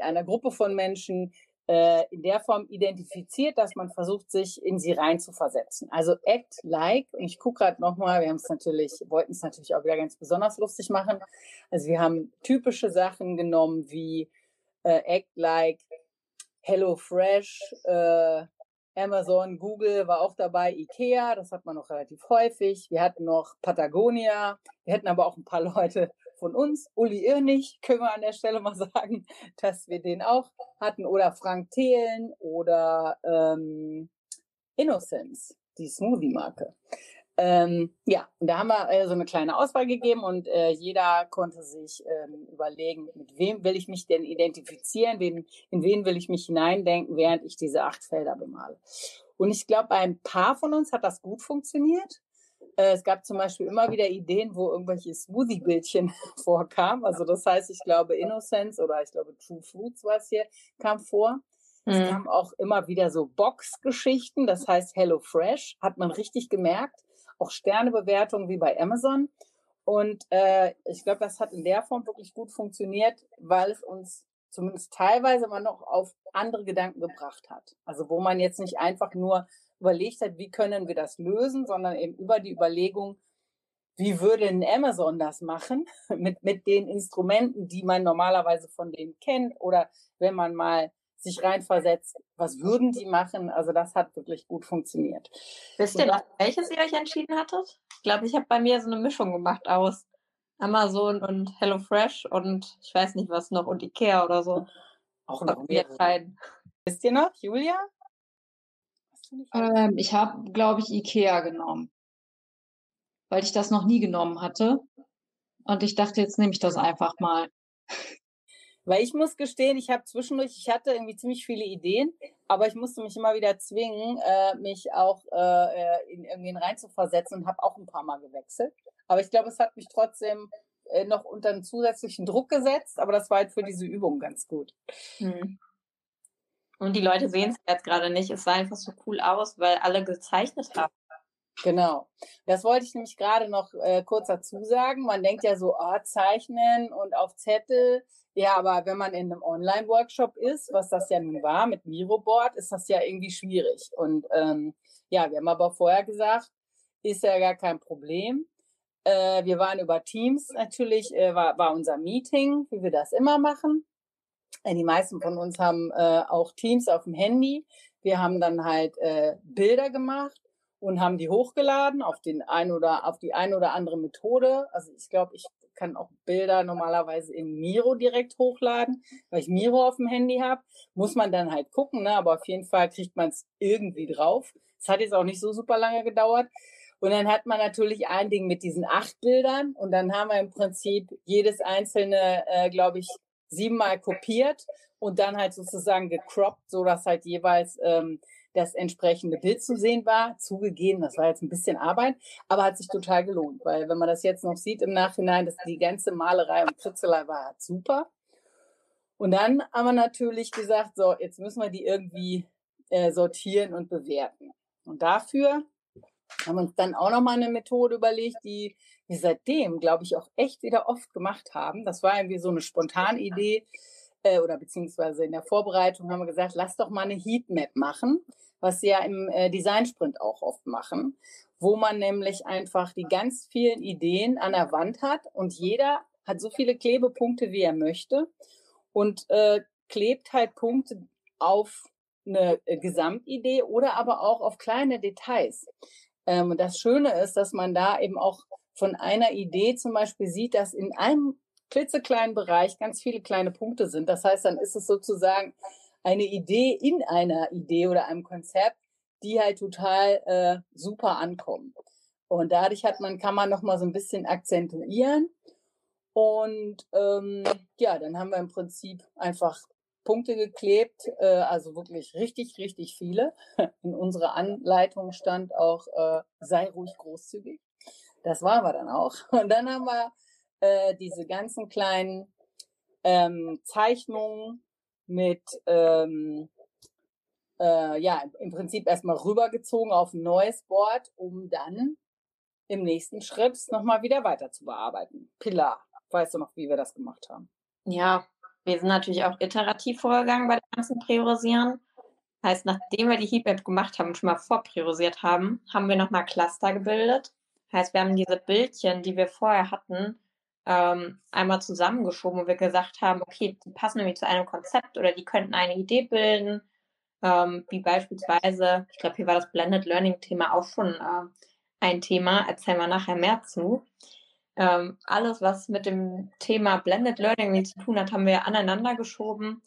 Speaker 2: einer Gruppe von Menschen äh, in der Form identifiziert, dass man versucht, sich in sie reinzuversetzen. Also act like, und ich gucke gerade nochmal, wir haben es natürlich, wollten es natürlich auch wieder ganz besonders lustig machen. Also wir haben typische Sachen genommen wie äh, act like, Hello Fresh, äh, Amazon, Google war auch dabei, Ikea, das hat man noch relativ häufig. Wir hatten noch Patagonia, wir hätten aber auch ein paar Leute von uns, Uli Irnig, können wir an der Stelle mal sagen, dass wir den auch hatten, oder Frank Thelen oder ähm, Innocence, die Smoothie-Marke. Ähm, ja, da haben wir äh, so eine kleine Auswahl gegeben und äh, jeder konnte sich ähm, überlegen, mit wem will ich mich denn identifizieren, wen, in wen will ich mich hineindenken, während ich diese acht Felder bemale. Und ich glaube, ein paar von uns hat das gut funktioniert. Äh, es gab zum Beispiel immer wieder Ideen, wo irgendwelche Smoothie-Bildchen vorkamen. Also das heißt, ich glaube, Innocence oder ich glaube True Fruits war es hier, kam vor. Mhm. Es kamen auch immer wieder so Box-Geschichten, das heißt Hello Fresh, hat man richtig gemerkt. Auch Sternebewertungen wie bei Amazon. Und äh, ich glaube, das hat in der Form wirklich gut funktioniert, weil es uns zumindest teilweise mal noch auf andere Gedanken gebracht hat. Also wo man jetzt nicht einfach nur überlegt hat, wie können wir das lösen, sondern eben über die Überlegung, wie würde ein Amazon das machen mit, mit den Instrumenten, die man normalerweise von denen kennt oder wenn man mal sich reinversetzt, was würden die machen? Also das hat wirklich gut funktioniert.
Speaker 1: Wisst ihr noch, welches ihr euch entschieden hattet? Ich glaube, ich habe bei mir so eine Mischung gemacht aus Amazon und HelloFresh und ich weiß nicht was noch und Ikea oder so.
Speaker 2: Auch noch mehr. Wisst ihr noch, Julia?
Speaker 3: Ähm, ich habe, glaube ich, Ikea genommen, weil ich das noch nie genommen hatte. Und ich dachte, jetzt nehme ich das einfach mal.
Speaker 2: Weil ich muss gestehen, ich habe zwischendurch, ich hatte irgendwie ziemlich viele Ideen, aber ich musste mich immer wieder zwingen, äh, mich auch äh, in irgendwen reinzuversetzen und habe auch ein paar Mal gewechselt. Aber ich glaube, es hat mich trotzdem äh, noch unter einen zusätzlichen Druck gesetzt, aber das war halt für diese Übung ganz gut. Hm.
Speaker 1: Und die Leute sehen es jetzt gerade nicht. Es sah einfach so cool aus, weil alle gezeichnet haben.
Speaker 2: Genau. Das wollte ich nämlich gerade noch äh, kurz dazu sagen. Man denkt ja so, ah, zeichnen und auf Zettel. Ja, aber wenn man in einem Online-Workshop ist, was das ja nun war mit Miroboard, ist das ja irgendwie schwierig. Und ähm, ja, wir haben aber vorher gesagt, ist ja gar kein Problem. Äh, wir waren über Teams natürlich, äh, war, war unser Meeting, wie wir das immer machen. Äh, die meisten von uns haben äh, auch Teams auf dem Handy. Wir haben dann halt äh, Bilder gemacht und haben die hochgeladen auf den ein oder auf die ein oder andere Methode. Also ich glaube, ich kann auch Bilder normalerweise in Miro direkt hochladen, weil ich Miro auf dem Handy habe. Muss man dann halt gucken, ne? aber auf jeden Fall kriegt man es irgendwie drauf. Es hat jetzt auch nicht so super lange gedauert. Und dann hat man natürlich ein Ding mit diesen acht Bildern und dann haben wir im Prinzip jedes einzelne, äh, glaube ich, siebenmal kopiert und dann halt sozusagen gecroppt, so dass halt jeweils ähm, das entsprechende Bild zu sehen war. Zugegeben, das war jetzt ein bisschen Arbeit, aber hat sich total gelohnt, weil wenn man das jetzt noch sieht im Nachhinein, dass die ganze Malerei und Kritzelei war super. Und dann haben wir natürlich gesagt, so, jetzt müssen wir die irgendwie äh, sortieren und bewerten. Und dafür haben wir uns dann auch nochmal eine Methode überlegt, die wir seitdem, glaube ich, auch echt wieder oft gemacht haben. Das war irgendwie so eine Spontanidee äh, oder beziehungsweise in der Vorbereitung haben wir gesagt, lass doch mal eine Heatmap machen, was sie ja im äh, Design-Sprint auch oft machen, wo man nämlich einfach die ganz vielen Ideen an der Wand hat und jeder hat so viele Klebepunkte, wie er möchte und äh, klebt halt Punkte auf eine äh, Gesamtidee oder aber auch auf kleine Details. Ähm, das Schöne ist, dass man da eben auch von einer Idee zum Beispiel sieht, dass in einem klitzekleinen Bereich ganz viele kleine Punkte sind. Das heißt, dann ist es sozusagen eine Idee in einer Idee oder einem Konzept, die halt total äh, super ankommen. Und dadurch hat man, kann man noch mal so ein bisschen akzentuieren. Und ähm, ja, dann haben wir im Prinzip einfach Punkte geklebt, äh, also wirklich richtig, richtig viele. In unserer Anleitung stand auch, äh, sei ruhig großzügig. Das waren wir dann auch. Und dann haben wir äh, diese ganzen kleinen ähm, Zeichnungen mit, ähm, äh, ja, im Prinzip erstmal rübergezogen auf ein neues Board, um dann im nächsten Schritt nochmal wieder weiter zu bearbeiten. Pilar, weißt du noch, wie wir das gemacht haben?
Speaker 1: Ja, wir sind natürlich auch iterativ vorgegangen bei dem ganzen Priorisieren. Heißt, nachdem wir die Heatmap gemacht haben und schon mal vorpriorisiert haben, haben wir nochmal Cluster gebildet. Heißt, wir haben diese Bildchen, die wir vorher hatten, ähm, einmal zusammengeschoben, wo wir gesagt haben, okay, die passen nämlich zu einem Konzept oder die könnten eine Idee bilden, ähm, wie beispielsweise, ich glaube, hier war das Blended Learning-Thema auch schon äh, ein Thema, erzählen wir nachher mehr zu. Ähm, alles, was mit dem Thema Blended Learning zu tun hat, haben wir aneinander geschoben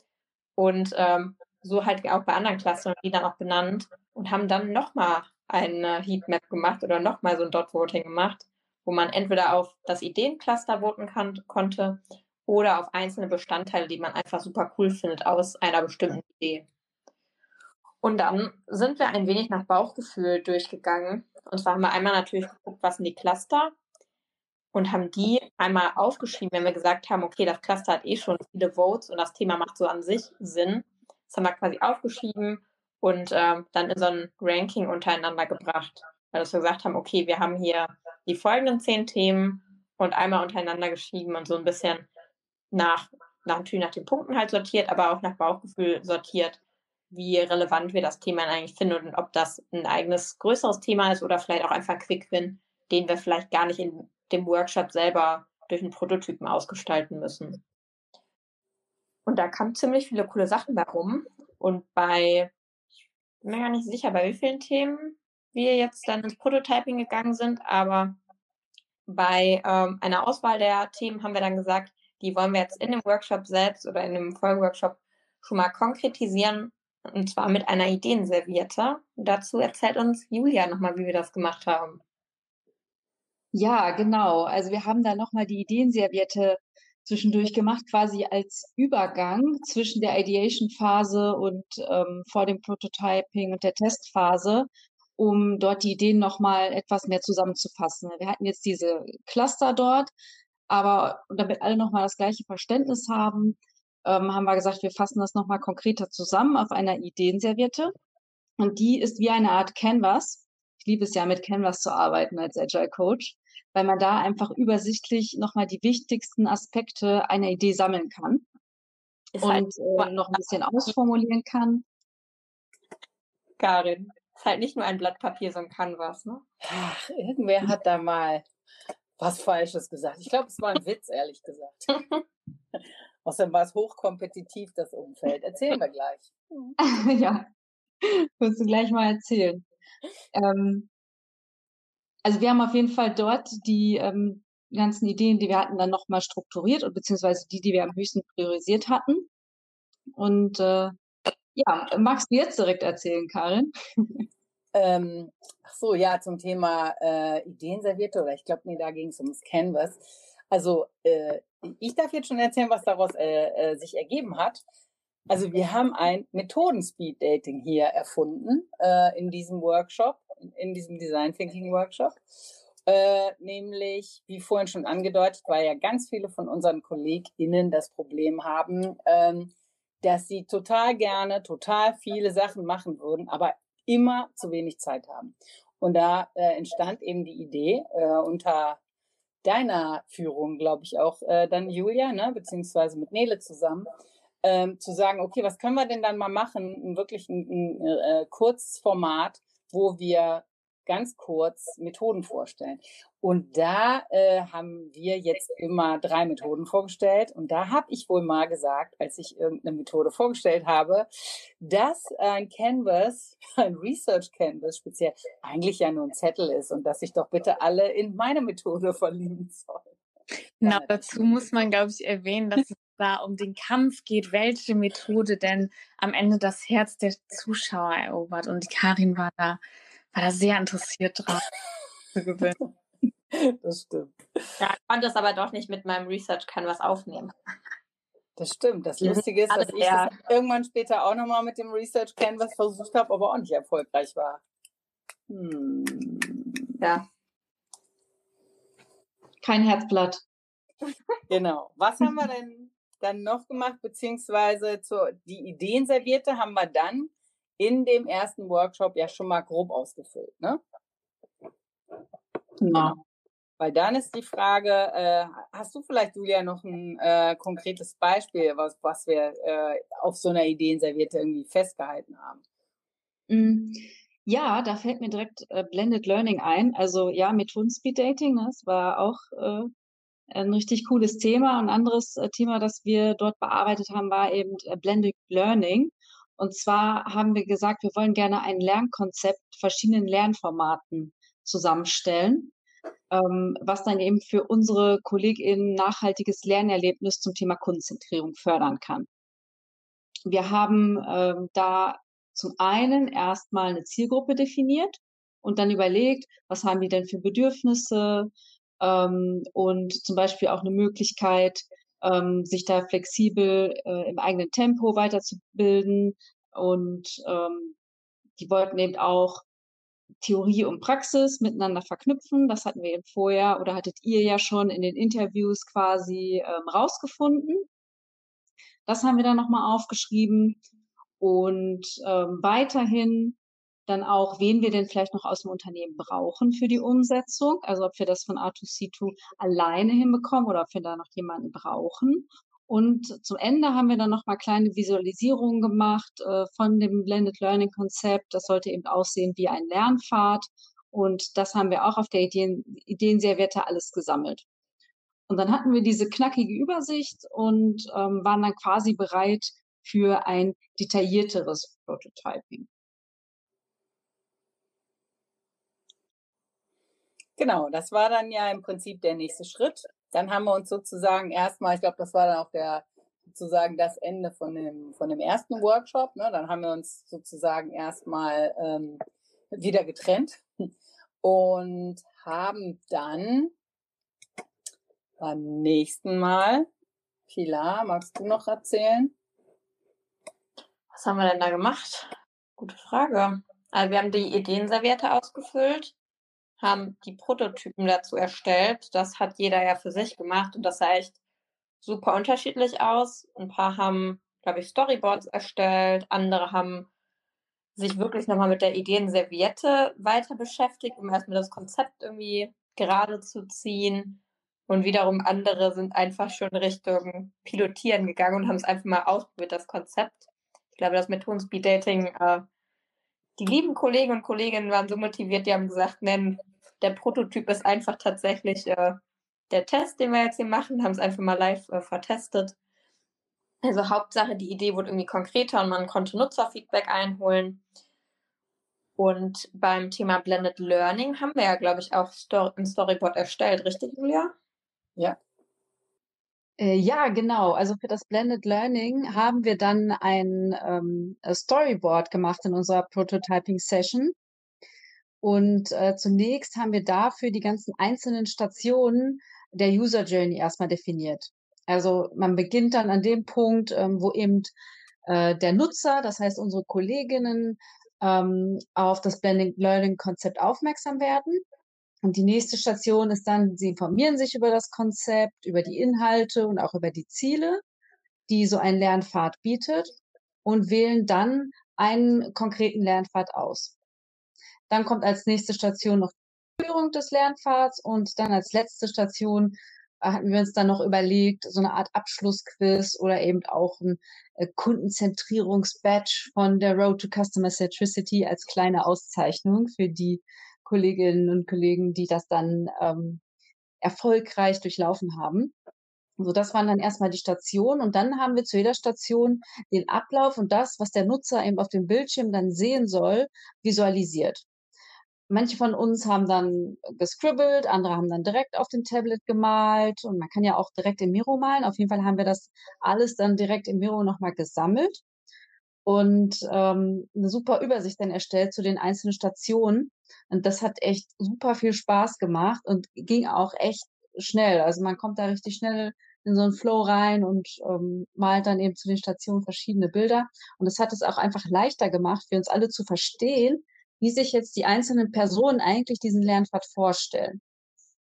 Speaker 1: und ähm, so halt auch bei anderen Clustern, die dann auch benannt und haben dann nochmal eine Heatmap gemacht oder nochmal so ein Dot Voting gemacht, wo man entweder auf das Ideencluster voten kann, konnte oder auf einzelne Bestandteile, die man einfach super cool findet aus einer bestimmten Idee. Und dann sind wir ein wenig nach Bauchgefühl durchgegangen. Und zwar haben wir einmal natürlich geguckt, was sind die Cluster und haben die einmal aufgeschrieben, wenn wir gesagt haben, okay, das Cluster hat eh schon viele Votes und das Thema macht so an sich Sinn. Das haben wir quasi aufgeschrieben und ähm, dann in so ein Ranking untereinander gebracht. Weil wir gesagt haben, okay, wir haben hier die folgenden zehn Themen und einmal untereinander geschrieben und so ein bisschen nach, nach natürlich nach den Punkten halt sortiert, aber auch nach Bauchgefühl sortiert, wie relevant wir das Thema eigentlich finden und ob das ein eigenes größeres Thema ist oder vielleicht auch einfach ein Quick-Win, den wir vielleicht gar nicht in dem Workshop selber durch einen Prototypen ausgestalten müssen. Und da kamen ziemlich viele coole Sachen darum. Und bei, bin mir gar nicht sicher, bei wie vielen Themen wir jetzt dann ins Prototyping gegangen sind, aber bei ähm, einer Auswahl der Themen haben wir dann gesagt, die wollen wir jetzt in dem Workshop selbst oder in dem Folgeworkshop schon mal konkretisieren und zwar mit einer Ideenserviette. Dazu erzählt uns Julia nochmal, wie wir das gemacht haben.
Speaker 3: Ja, genau. Also wir haben da nochmal die Ideenserviette zwischendurch gemacht, quasi als Übergang zwischen der Ideation-Phase und ähm, vor dem Prototyping und der Testphase, um dort die Ideen nochmal etwas mehr zusammenzufassen. Wir hatten jetzt diese Cluster dort, aber damit alle nochmal das gleiche Verständnis haben, ähm, haben wir gesagt, wir fassen das nochmal konkreter zusammen auf einer Ideenserviette. Und die ist wie eine Art Canvas. Ich liebe es ja, mit Canvas zu arbeiten als Agile Coach weil man da einfach übersichtlich nochmal die wichtigsten Aspekte einer Idee sammeln kann ist halt und halt, äh, noch ein bisschen ausformulieren kann.
Speaker 1: Karin, ist halt nicht nur ein Blatt Papier, sondern Canvas, ne?
Speaker 2: Ach, irgendwer hat da mal was Falsches gesagt. Ich glaube, es war ein Witz, ehrlich gesagt. Außerdem war es hochkompetitiv, das Umfeld. Erzählen wir gleich.
Speaker 3: ja, wirst du gleich mal erzählen. Ähm, also wir haben auf jeden Fall dort die ähm, ganzen Ideen, die wir hatten, dann nochmal strukturiert und beziehungsweise die, die wir am höchsten priorisiert hatten. Und äh, ja, magst du jetzt direkt erzählen, Karin?
Speaker 2: Ähm, ach so, ja, zum Thema äh, Ideenservierte oder ich glaube, nee, da ging es ums Canvas. Also äh, ich darf jetzt schon erzählen, was daraus äh, äh, sich ergeben hat. Also wir haben ein Methoden-Speed-Dating hier erfunden äh, in diesem Workshop in diesem Design Thinking Workshop. Äh, nämlich, wie vorhin schon angedeutet, weil ja ganz viele von unseren KollegInnen das Problem haben, ähm, dass sie total gerne total viele Sachen machen würden, aber immer zu wenig Zeit haben. Und da äh, entstand eben die Idee äh, unter deiner Führung, glaube ich auch, äh, dann Julia, ne, beziehungsweise mit Nele zusammen, ähm, zu sagen, okay, was können wir denn dann mal machen? Ein wirklich ein, ein äh, Kurzformat, wo wir ganz kurz Methoden vorstellen. Und da äh, haben wir jetzt immer drei Methoden vorgestellt. Und da habe ich wohl mal gesagt, als ich irgendeine Methode vorgestellt habe, dass ein Canvas, ein Research Canvas speziell, eigentlich ja nur ein Zettel ist und dass ich doch bitte alle in meine Methode verlieben soll.
Speaker 5: Genau, dazu muss man, glaube ich, erwähnen, dass es da um den Kampf geht, welche Methode denn am Ende das Herz der Zuschauer erobert. Und die Karin war da war da sehr interessiert dran zu gewinnen.
Speaker 2: Das stimmt.
Speaker 1: Ja, ich konnte es aber doch nicht mit meinem Research Canvas aufnehmen.
Speaker 2: Das stimmt. Das Lustige ist, dass ich das irgendwann später auch nochmal mit dem Research Canvas versucht habe, aber auch nicht erfolgreich war. Hm.
Speaker 1: Ja.
Speaker 3: Kein Herzblatt.
Speaker 2: Genau. Was haben wir denn dann noch gemacht? Beziehungsweise zur, die Ideenservierte haben wir dann in dem ersten Workshop ja schon mal grob ausgefüllt, ne?
Speaker 3: Genau.
Speaker 2: Weil dann ist die Frage, äh, hast du vielleicht, Julia, noch ein äh, konkretes Beispiel, was, was wir äh, auf so einer Ideenservierte irgendwie festgehalten haben?
Speaker 3: Mm, ja, da fällt mir direkt äh, Blended Learning ein. Also ja, Methoden Speed Dating, ne, das war auch äh, ein richtig cooles Thema. Ein anderes äh, Thema, das wir dort bearbeitet haben, war eben äh, Blended Learning. Und zwar haben wir gesagt, wir wollen gerne ein Lernkonzept verschiedenen Lernformaten zusammenstellen, ähm, was dann eben für unsere KollegInnen nachhaltiges Lernerlebnis zum Thema Kundenzentrierung fördern kann. Wir haben ähm, da zum einen erstmal eine Zielgruppe definiert und dann überlegt, was haben die denn für Bedürfnisse ähm, und zum Beispiel auch eine Möglichkeit, ähm, sich da flexibel äh, im eigenen Tempo weiterzubilden. Und ähm, die wollten eben auch Theorie und Praxis miteinander verknüpfen. Das hatten wir eben vorher oder hattet ihr ja schon in den Interviews quasi ähm, rausgefunden. Das haben wir dann nochmal aufgeschrieben. Und ähm, weiterhin dann auch, wen wir denn vielleicht noch aus dem Unternehmen brauchen für die Umsetzung. Also ob wir das von R2C2 alleine hinbekommen oder ob wir da noch jemanden brauchen. Und zum Ende haben wir dann nochmal kleine Visualisierungen gemacht äh, von dem Blended Learning Konzept. Das sollte eben aussehen wie ein Lernpfad. Und das haben wir auch auf der Ideen, Ideenserviette alles gesammelt. Und dann hatten wir diese knackige Übersicht und ähm, waren dann quasi bereit für ein detaillierteres Prototyping.
Speaker 2: Genau, das war dann ja im Prinzip der nächste Schritt. Dann haben wir uns sozusagen erstmal, ich glaube, das war dann auch der sozusagen das Ende von dem, von dem ersten Workshop. Ne? Dann haben wir uns sozusagen erstmal ähm, wieder getrennt und haben dann beim nächsten Mal, Pilar, magst du noch erzählen?
Speaker 1: Was haben wir denn da gemacht? Gute Frage. Also wir haben die Ideenserviette ausgefüllt haben die Prototypen dazu erstellt. Das hat jeder ja für sich gemacht und das sah echt super unterschiedlich aus. Ein paar haben, glaube ich, Storyboards erstellt, andere haben sich wirklich nochmal mit der Ideenserviette weiter beschäftigt, um erstmal das Konzept irgendwie gerade zu ziehen. Und wiederum andere sind einfach schon Richtung Pilotieren gegangen und haben es einfach mal ausprobiert, das Konzept. Ich glaube, das Methoden Speed Dating, äh, die lieben Kollegen und Kolleginnen waren so motiviert, die haben gesagt, nennen der Prototyp ist einfach tatsächlich äh, der Test, den wir jetzt hier machen, haben es einfach mal live äh, vertestet. Also Hauptsache, die Idee wurde irgendwie konkreter und man konnte Nutzerfeedback einholen. Und beim Thema Blended Learning haben wir ja, glaube ich, auch Story ein Storyboard erstellt, richtig, Julia?
Speaker 2: Ja.
Speaker 3: Äh, ja, genau. Also für das Blended Learning haben wir dann ein ähm, Storyboard gemacht in unserer Prototyping Session. Und äh, zunächst haben wir dafür die ganzen einzelnen Stationen der User Journey erstmal definiert. Also man beginnt dann an dem Punkt, ähm, wo eben äh, der Nutzer, das heißt unsere Kolleginnen, ähm, auf das Blending Learning Konzept aufmerksam werden. Und die nächste Station ist dann, sie informieren sich über das Konzept, über die Inhalte und auch über die Ziele. die so einen Lernpfad bietet und wählen dann einen konkreten Lernpfad aus. Dann kommt als nächste Station noch die Führung des Lernpfads und dann als letzte Station äh, hatten wir uns dann noch überlegt, so eine Art Abschlussquiz oder eben auch ein äh, Kundenzentrierungsbadge von der Road to Customer Centricity als kleine Auszeichnung für die Kolleginnen und Kollegen, die das dann ähm, erfolgreich durchlaufen haben. So, das waren dann erstmal die Stationen und dann haben wir zu jeder Station den Ablauf und das, was der Nutzer eben auf dem Bildschirm dann sehen soll, visualisiert. Manche von uns haben dann gescribbelt, andere haben dann direkt auf dem Tablet gemalt und man kann ja auch direkt im Miro malen. Auf jeden Fall haben wir das alles dann direkt im Miro nochmal gesammelt und ähm, eine super Übersicht dann erstellt zu den einzelnen Stationen. Und das hat echt super viel Spaß gemacht und ging auch echt schnell. Also man kommt da richtig schnell in so einen Flow rein und ähm, malt dann eben zu den Stationen verschiedene Bilder. Und das hat es auch einfach leichter gemacht, für uns alle zu verstehen, wie sich jetzt die einzelnen Personen eigentlich diesen Lernpfad vorstellen.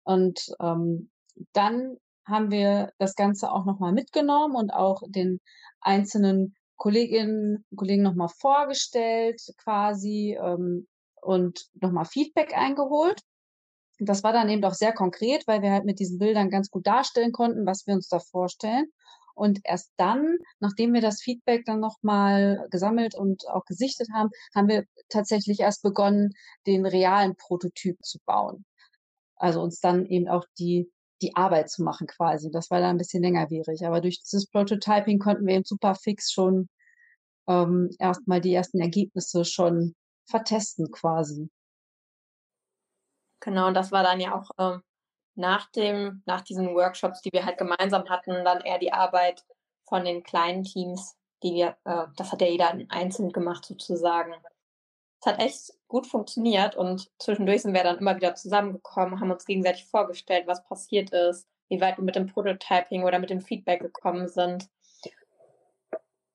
Speaker 3: Und ähm, dann haben wir das Ganze auch nochmal mitgenommen und auch den einzelnen Kolleginnen und Kollegen nochmal vorgestellt quasi ähm, und nochmal Feedback eingeholt. Das war dann eben doch sehr konkret, weil wir halt mit diesen Bildern ganz gut darstellen konnten, was wir uns da vorstellen. Und erst dann, nachdem wir das Feedback dann nochmal gesammelt und auch gesichtet haben, haben wir tatsächlich erst begonnen, den realen Prototyp zu bauen. Also uns dann eben auch die, die Arbeit zu machen quasi. Das war dann ein bisschen längerwierig. Aber durch dieses Prototyping konnten wir eben super fix schon ähm, erstmal die ersten Ergebnisse schon vertesten quasi.
Speaker 1: Genau, und das war dann ja auch ähm, nach dem, nach diesen Workshops, die wir halt gemeinsam hatten, dann eher die Arbeit von den kleinen Teams, die wir, äh, das hat ja jeder einzeln gemacht sozusagen. Es hat echt gut funktioniert und zwischendurch sind wir dann immer wieder zusammengekommen, haben uns gegenseitig vorgestellt, was passiert ist, wie weit wir mit dem Prototyping oder mit dem Feedback gekommen sind.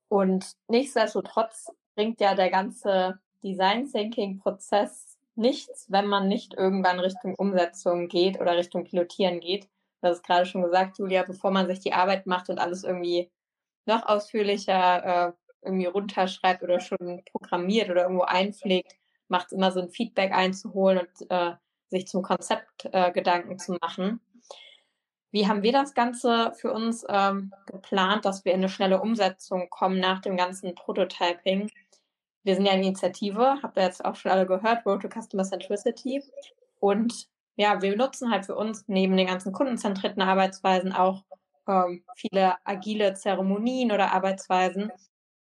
Speaker 1: Und nichtsdestotrotz bringt ja der ganze Design Thinking Prozess nichts, wenn man nicht irgendwann Richtung Umsetzung geht oder Richtung Pilotieren geht. Hast es gerade schon gesagt, Julia, bevor man sich die Arbeit macht und alles irgendwie noch ausführlicher äh, irgendwie runterschreibt oder schon programmiert oder irgendwo einpflegt, macht es immer so ein Feedback einzuholen und äh, sich zum Konzept äh, Gedanken zu machen. Wie haben wir das Ganze für uns ähm, geplant, dass wir in eine schnelle Umsetzung kommen nach dem ganzen Prototyping? Wir sind ja eine Initiative, habt ihr jetzt auch schon alle gehört, Road to Customer Centricity. Und ja, wir nutzen halt für uns neben den ganzen kundenzentrierten Arbeitsweisen auch ähm, viele agile Zeremonien oder Arbeitsweisen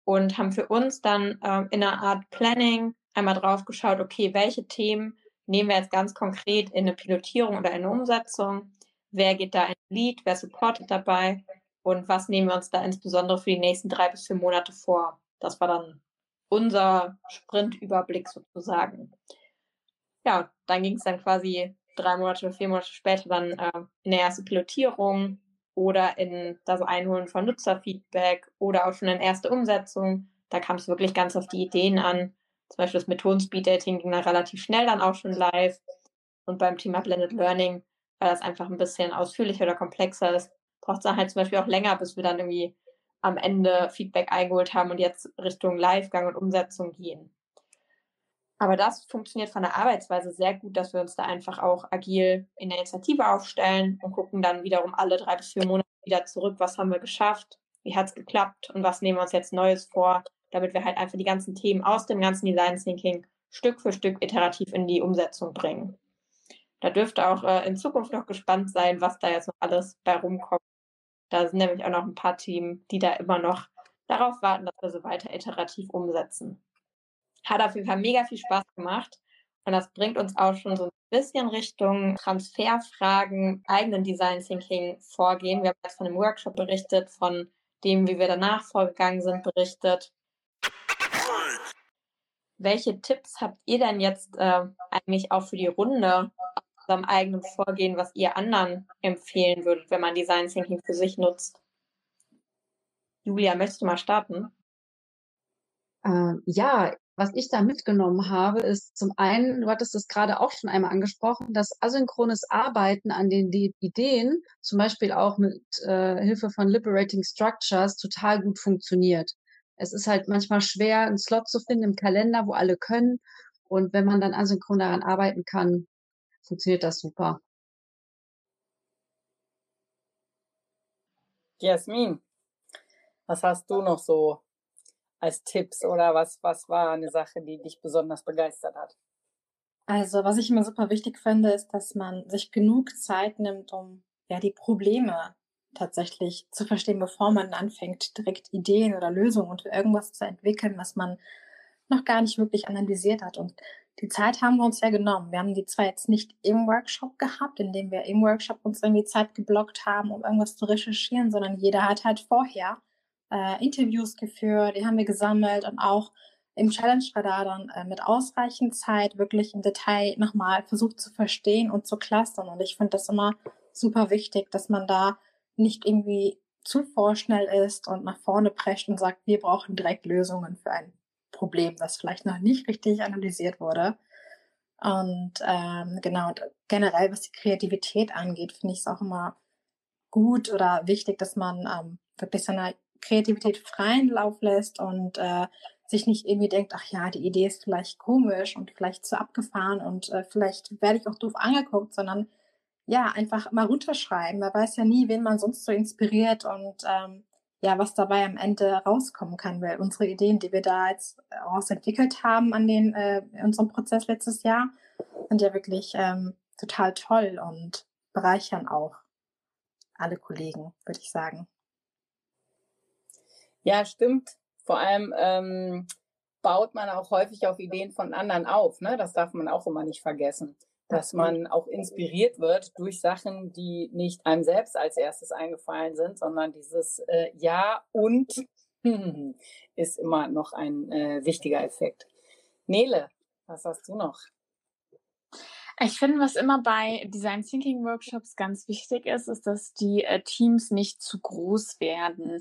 Speaker 1: und haben für uns dann ähm, in einer Art Planning einmal drauf geschaut, okay, welche Themen nehmen wir jetzt ganz konkret in eine Pilotierung oder in eine Umsetzung? Wer geht da in Lead? Wer supportet dabei? Und was nehmen wir uns da insbesondere für die nächsten drei bis vier Monate vor? Das war dann unser Sprintüberblick sozusagen. Ja, dann ging es dann quasi drei Monate oder vier Monate später dann äh, in der ersten Pilotierung oder in das Einholen von Nutzerfeedback oder auch schon in erste Umsetzung. Da kam es wirklich ganz auf die Ideen an. Zum Beispiel das Methoden-Speed-Dating ging dann relativ schnell dann auch schon live. Und beim Thema Blended Learning, weil das einfach ein bisschen ausführlicher oder komplexer ist, braucht es dann halt zum Beispiel auch länger, bis wir dann irgendwie am Ende Feedback eingeholt haben und jetzt Richtung Livegang und Umsetzung gehen. Aber das funktioniert von der Arbeitsweise sehr gut, dass wir uns da einfach auch agil in der Initiative aufstellen und gucken dann wiederum alle drei bis vier Monate wieder zurück, was haben wir geschafft, wie hat es geklappt und was nehmen wir uns jetzt Neues vor, damit wir halt einfach die ganzen Themen aus dem ganzen Design Thinking Stück für Stück iterativ in die Umsetzung bringen. Da dürfte auch äh, in Zukunft noch gespannt sein, was da jetzt noch alles bei rumkommt da sind nämlich auch noch ein paar Themen, die da immer noch darauf warten, dass wir so weiter iterativ umsetzen. Hat auf jeden Fall mega viel Spaß gemacht. Und das bringt uns auch schon so ein bisschen Richtung Transferfragen, eigenen Design Thinking vorgehen. Wir haben jetzt von dem Workshop berichtet, von dem, wie wir danach vorgegangen sind, berichtet. Welche Tipps habt ihr denn jetzt äh, eigentlich auch für die Runde eurem eigenen Vorgehen, was ihr anderen empfehlen würdet, wenn man Design Thinking für sich nutzt? Julia, möchtest du mal starten?
Speaker 3: Äh, ja, was ich da mitgenommen habe, ist zum einen, du hattest es gerade auch schon einmal angesprochen, dass asynchrones Arbeiten an den Ideen, zum Beispiel auch mit äh, Hilfe von Liberating Structures, total gut funktioniert. Es ist halt manchmal schwer, einen Slot zu finden im Kalender, wo alle können. Und wenn man dann asynchron daran arbeiten kann, funktioniert das super.
Speaker 2: Jasmin, was hast du noch so als Tipps oder was, was war eine Sache, die dich besonders begeistert hat?
Speaker 4: Also, was ich immer super wichtig finde, ist, dass man sich genug Zeit nimmt, um ja die Probleme tatsächlich zu verstehen, bevor man anfängt, direkt Ideen oder Lösungen für irgendwas zu entwickeln, was man noch gar nicht wirklich analysiert hat. Und die Zeit haben wir uns ja genommen. Wir haben die zwar jetzt nicht im Workshop gehabt, indem wir im Workshop uns irgendwie Zeit geblockt haben, um irgendwas zu recherchieren, sondern jeder hat halt vorher äh, Interviews geführt, die haben wir gesammelt und auch im Challenge-Radar dann äh, mit ausreichend Zeit wirklich im Detail nochmal versucht zu verstehen und zu clustern. Und ich finde das immer super wichtig, dass man da nicht irgendwie zu vorschnell ist und nach vorne prescht und sagt, wir brauchen direkt Lösungen für ein Problem, das vielleicht noch nicht richtig analysiert wurde. Und ähm, genau, generell, was die Kreativität angeht, finde ich es auch immer gut oder wichtig, dass man ähm, wirklich seiner Kreativität freien Lauf lässt und äh, sich nicht irgendwie denkt, ach ja, die Idee ist vielleicht komisch und vielleicht zu abgefahren und äh, vielleicht werde ich auch doof angeguckt, sondern ja, einfach mal runterschreiben. Man weiß ja nie, wen man sonst so inspiriert und ähm, ja, was dabei am Ende rauskommen kann, weil unsere Ideen, die wir da jetzt raus entwickelt haben an den äh, in unserem Prozess letztes Jahr, sind ja wirklich ähm, total toll und bereichern auch alle Kollegen, würde ich sagen.
Speaker 2: Ja, stimmt. Vor allem ähm, baut man auch häufig auf Ideen von anderen auf. Ne? Das darf man auch immer nicht vergessen. Dass man auch inspiriert wird durch Sachen, die nicht einem selbst als erstes eingefallen sind, sondern dieses äh, Ja und ist immer noch ein äh, wichtiger Effekt. Nele, was hast du noch?
Speaker 5: Ich finde, was immer bei Design Thinking Workshops ganz wichtig ist, ist, dass die äh, Teams nicht zu groß werden.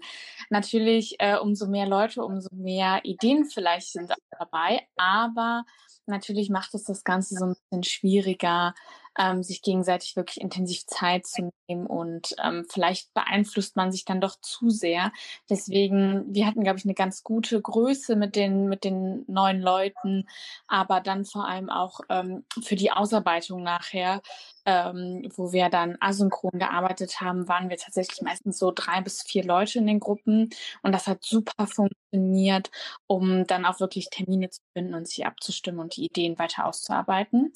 Speaker 5: Natürlich, äh, umso mehr Leute, umso mehr Ideen vielleicht sind dabei, aber natürlich macht es das Ganze so ein bisschen schwieriger, ähm, sich gegenseitig wirklich intensiv Zeit zu nehmen und ähm, vielleicht beeinflusst man sich dann doch zu sehr. Deswegen, wir hatten, glaube ich, eine ganz gute Größe mit den, mit den neuen Leuten, aber dann vor allem auch ähm, für die Ausarbeitung nachher, ähm, wo wir dann asynchron gearbeitet haben, waren wir tatsächlich meistens so drei bis vier Leute in den Gruppen und das hat super funktioniert, um dann auch wirklich Termine zu finden und sich abzustimmen und die Ideen weiter auszuarbeiten.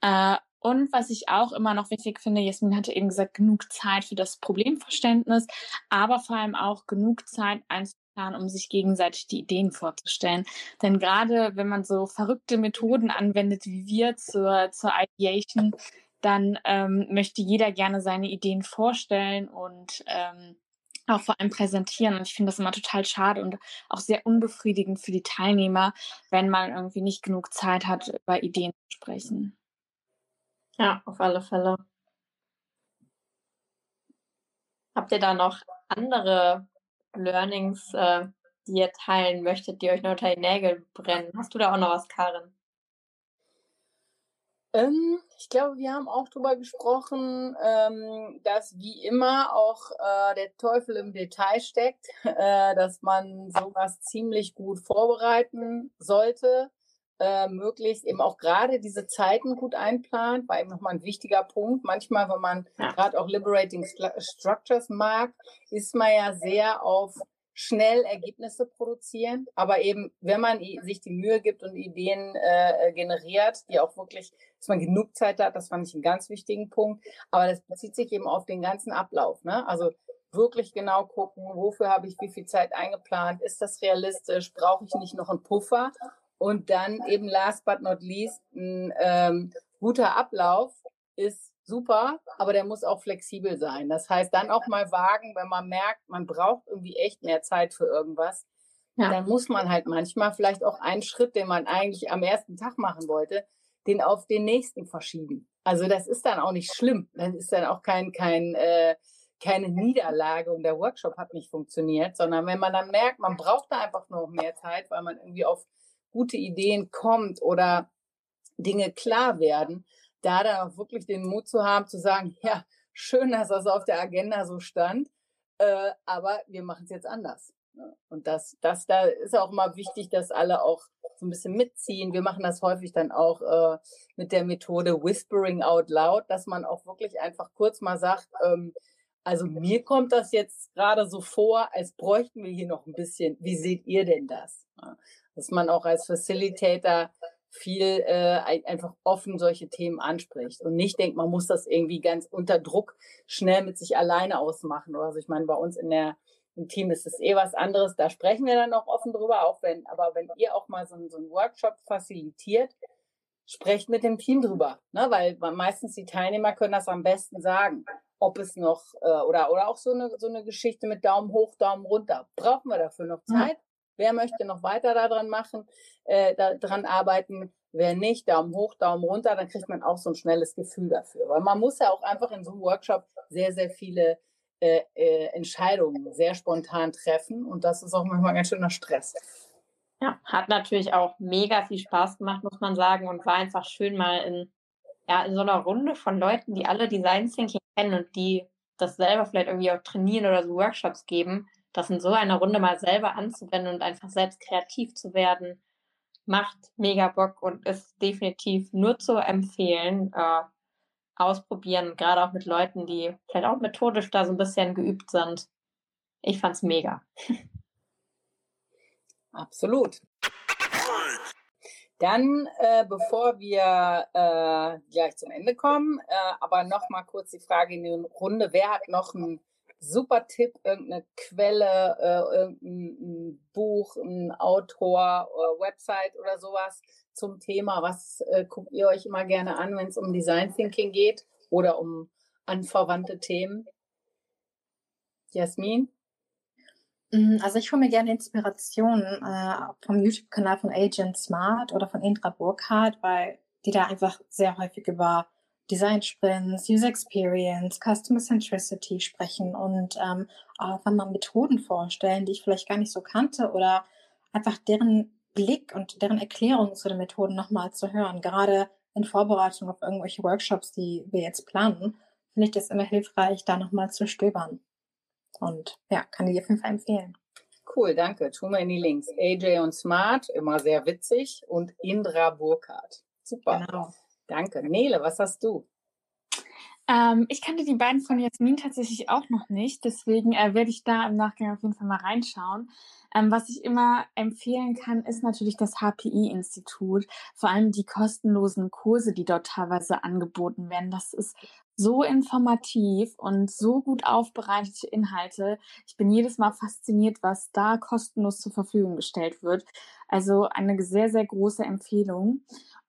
Speaker 5: Äh, und was ich auch immer noch wichtig finde, Jasmin hatte eben gesagt, genug Zeit für das Problemverständnis, aber vor allem auch genug Zeit einzuplanen, um sich gegenseitig die Ideen vorzustellen. Denn gerade wenn man so verrückte Methoden anwendet wie wir zur, zur Ideation, dann ähm, möchte jeder gerne seine Ideen vorstellen und ähm, auch vor allem präsentieren. Und ich finde das immer total schade und auch sehr unbefriedigend für die Teilnehmer, wenn man irgendwie nicht genug Zeit hat, über Ideen zu sprechen.
Speaker 1: Ja, auf alle Fälle. Habt ihr da noch andere Learnings, äh, die ihr teilen möchtet, die euch noch unter die Nägel brennen? Hast du da auch noch was, Karin?
Speaker 2: Ähm, ich glaube, wir haben auch darüber gesprochen, ähm, dass wie immer auch äh, der Teufel im Detail steckt, äh, dass man sowas ziemlich gut vorbereiten sollte äh, möglichst eben auch gerade diese Zeiten gut einplant, war eben nochmal ein wichtiger Punkt. Manchmal, wenn man ja. gerade auch Liberating Structures mag, ist man ja sehr auf schnell Ergebnisse produzieren. Aber eben, wenn man sich die Mühe gibt und Ideen äh, generiert, die auch wirklich, dass man genug Zeit hat, das fand ich einen ganz wichtigen Punkt. Aber das bezieht sich eben auf den ganzen Ablauf. Ne? Also wirklich genau gucken, wofür habe ich wie viel Zeit eingeplant, ist das realistisch, brauche ich nicht noch einen Puffer und dann eben last but not least, ein ähm, guter Ablauf ist super, aber der muss auch flexibel sein. Das heißt, dann auch mal wagen, wenn man merkt, man braucht irgendwie echt mehr Zeit für irgendwas, ja. dann muss man halt manchmal vielleicht auch einen Schritt, den man eigentlich am ersten Tag machen wollte, den auf den nächsten verschieben. Also das ist dann auch nicht schlimm. Das ist dann auch kein, kein, äh, keine Niederlage und der Workshop hat nicht funktioniert, sondern wenn man dann merkt, man braucht da einfach noch mehr Zeit, weil man irgendwie auf gute Ideen kommt oder Dinge klar werden, da dann auch wirklich den Mut zu haben, zu sagen, ja, schön, dass das auf der Agenda so stand, äh, aber wir machen es jetzt anders. Ne? Und das, das da ist auch mal wichtig, dass alle auch so ein bisschen mitziehen. Wir machen das häufig dann auch äh, mit der Methode Whispering Out Loud, dass man auch wirklich einfach kurz mal sagt, ähm, also mir kommt das jetzt gerade so vor, als bräuchten wir hier noch ein bisschen. Wie seht ihr denn das? Dass man auch als Facilitator viel äh, einfach offen solche Themen anspricht und nicht denkt, man muss das irgendwie ganz unter Druck schnell mit sich alleine ausmachen oder so. Ich meine, bei uns in der im Team ist es eh was anderes. Da sprechen wir dann auch offen drüber, auch wenn, aber wenn ihr auch mal so, so einen Workshop facilitiert, sprecht mit dem Team drüber, ne? weil meistens die Teilnehmer können das am besten sagen, ob es noch äh, oder oder auch so eine so eine Geschichte mit Daumen hoch, Daumen runter. Brauchen wir dafür noch Zeit? Wer möchte noch weiter daran machen, äh, daran arbeiten? Wer nicht, Daumen hoch, Daumen runter, dann kriegt man auch so ein schnelles Gefühl dafür. Weil man muss ja auch einfach in so einem Workshop sehr, sehr viele äh, äh, Entscheidungen sehr spontan treffen und das ist auch manchmal ganz schöner Stress.
Speaker 1: Ja, hat natürlich auch mega viel Spaß gemacht, muss man sagen, und war einfach schön mal in, ja, in so einer Runde von Leuten, die alle Design Thinking kennen und die das selber vielleicht irgendwie auch trainieren oder so Workshops geben, das in so einer Runde mal selber anzuwenden und einfach selbst kreativ zu werden, macht mega Bock und ist definitiv nur zu empfehlen. Äh, ausprobieren, gerade auch mit Leuten, die vielleicht auch methodisch da so ein bisschen geübt sind. Ich fand's mega.
Speaker 2: Absolut. Dann, äh, bevor wir äh, gleich zum Ende kommen, äh, aber noch mal kurz die Frage in die Runde: Wer hat noch einen super Tipp, irgendeine Quelle, äh, irgendein Buch, ein Autor, äh, Website oder sowas zum Thema? Was äh, guckt ihr euch immer gerne an, wenn es um Design Thinking geht oder um anverwandte Themen? Jasmin?
Speaker 4: Mm, also ich hole mir gerne Inspiration äh, vom YouTube-Kanal von Agent Smart oder von Indra Burkhardt, weil die da einfach sehr häufig über Design Sprints, User Experience, Customer Centricity sprechen und ähm, auch wenn man Methoden vorstellen, die ich vielleicht gar nicht so kannte oder einfach deren Blick und deren Erklärung zu den Methoden nochmal zu hören. Gerade in Vorbereitung auf irgendwelche Workshops, die wir jetzt planen, finde ich das immer hilfreich, da nochmal zu stöbern. Und ja, kann ich auf jeden Fall empfehlen.
Speaker 2: Cool, danke. Tun wir in die Links. AJ und Smart, immer sehr witzig. Und Indra Burkhardt. Super. Genau. Danke. Nele, was hast du?
Speaker 5: Ähm, ich kannte die beiden von Jasmin tatsächlich auch noch nicht, deswegen äh, werde ich da im Nachgang auf jeden Fall mal reinschauen. Ähm, was ich immer empfehlen kann, ist natürlich das HPI-Institut. Vor allem die kostenlosen Kurse, die dort teilweise angeboten werden. Das ist so informativ und so gut aufbereitete Inhalte. Ich bin jedes Mal fasziniert, was da kostenlos zur Verfügung gestellt wird. Also eine sehr, sehr große Empfehlung.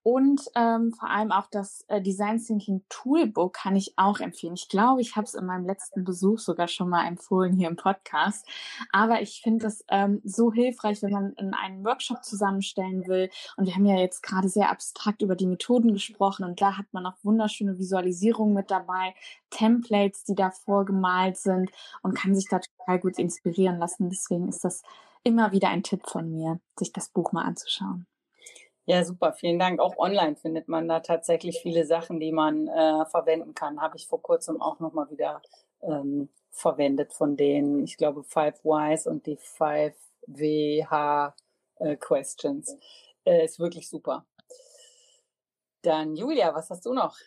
Speaker 5: Und ähm, vor allem auch das äh, Design Thinking Toolbook kann ich auch empfehlen. Ich glaube, ich habe es in meinem letzten Besuch sogar schon mal empfohlen hier im Podcast. Aber ich finde es ähm, so hilfreich, wenn man in einen Workshop zusammenstellen will. Und wir haben ja jetzt gerade sehr abstrakt über die Methoden gesprochen und da hat man auch wunderschöne Visualisierungen mit dabei, Templates, die da vorgemalt sind und kann sich da total gut inspirieren lassen. Deswegen ist das immer wieder ein Tipp von mir, sich das Buch mal anzuschauen.
Speaker 2: Ja, super, vielen Dank. Auch online findet man da tatsächlich viele Sachen, die man äh, verwenden kann. Habe ich vor kurzem auch nochmal wieder ähm, verwendet von denen, ich glaube, Five Whys und die Five WH äh, Questions. Äh, ist wirklich super. Dann Julia, was hast du noch?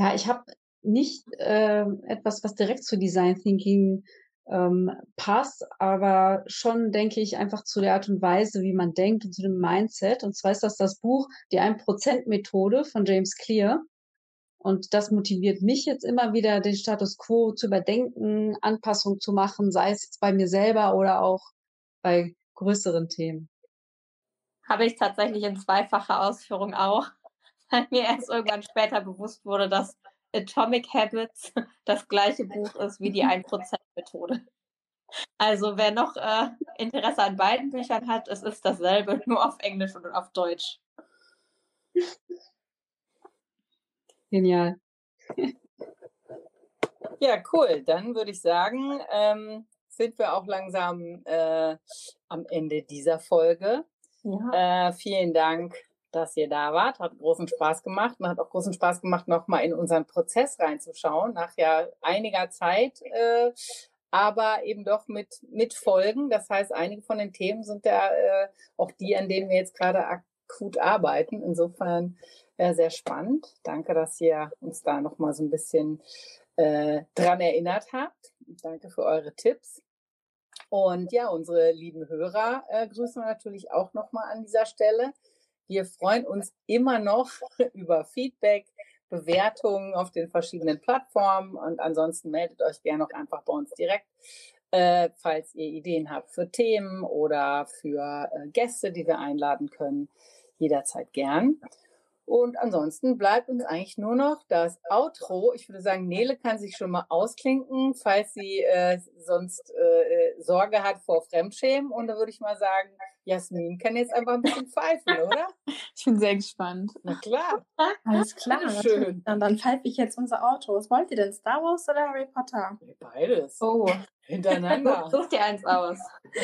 Speaker 3: Ja, ich habe nicht äh, etwas, was direkt zu Design Thinking ähm, passt, aber schon denke ich einfach zu der Art und Weise, wie man denkt und zu dem Mindset. Und zwar ist das das Buch Die 1%-Methode von James Clear. Und das motiviert mich jetzt immer wieder, den Status quo zu überdenken, Anpassungen zu machen, sei es jetzt bei mir selber oder auch bei größeren Themen.
Speaker 1: Habe ich tatsächlich in zweifacher Ausführung auch, weil mir erst irgendwann später bewusst wurde, dass Atomic Habits das gleiche Buch ist wie die 1%-Methode. Also wer noch äh, Interesse an beiden Büchern hat, es ist dasselbe, nur auf Englisch und auf Deutsch.
Speaker 3: Genial.
Speaker 2: Ja, cool. Dann würde ich sagen, ähm, sind wir auch langsam äh, am Ende dieser Folge. Ja. Äh, vielen Dank, dass ihr da wart. Hat großen Spaß gemacht und hat auch großen Spaß gemacht, nochmal in unseren Prozess reinzuschauen, nach ja einiger Zeit. Äh, aber eben doch mit, mit Folgen. Das heißt, einige von den Themen sind ja äh, auch die, an denen wir jetzt gerade akut arbeiten. Insofern äh, sehr spannend. Danke, dass ihr uns da nochmal so ein bisschen äh, dran erinnert habt. Danke für eure Tipps. Und ja, unsere lieben Hörer äh, grüßen wir natürlich auch nochmal an dieser Stelle. Wir freuen uns immer noch über Feedback, Bewertungen auf den verschiedenen Plattformen und ansonsten meldet euch gerne auch einfach bei uns direkt, äh, falls ihr Ideen habt für Themen oder für äh, Gäste, die wir einladen können. Jederzeit gern. Und ansonsten bleibt uns eigentlich nur noch das Outro. Ich würde sagen, Nele kann sich schon mal ausklinken, falls sie äh, sonst äh, Sorge hat vor Fremdschämen. Und da würde ich mal sagen, Jasmin kann jetzt einfach ein bisschen pfeifen, oder?
Speaker 5: Ich bin sehr gespannt.
Speaker 2: Na klar.
Speaker 4: Alles klar. Schön. Dann, dann pfeife ich jetzt unser Auto. Was wollt ihr denn? Star Wars oder Harry Potter?
Speaker 2: Beides.
Speaker 1: Oh.
Speaker 2: Hintereinander.
Speaker 1: Such dir eins aus.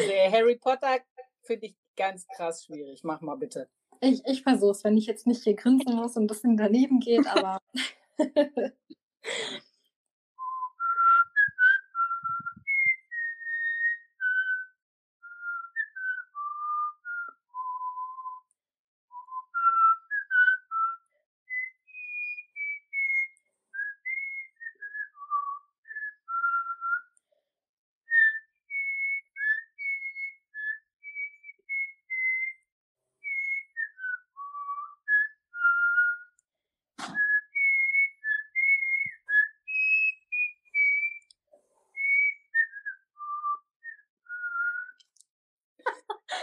Speaker 2: Der Harry Potter finde ich ganz krass schwierig. Mach mal bitte.
Speaker 4: Ich, ich versuch's, wenn ich jetzt nicht hier grinsen muss und ein bisschen daneben geht, aber.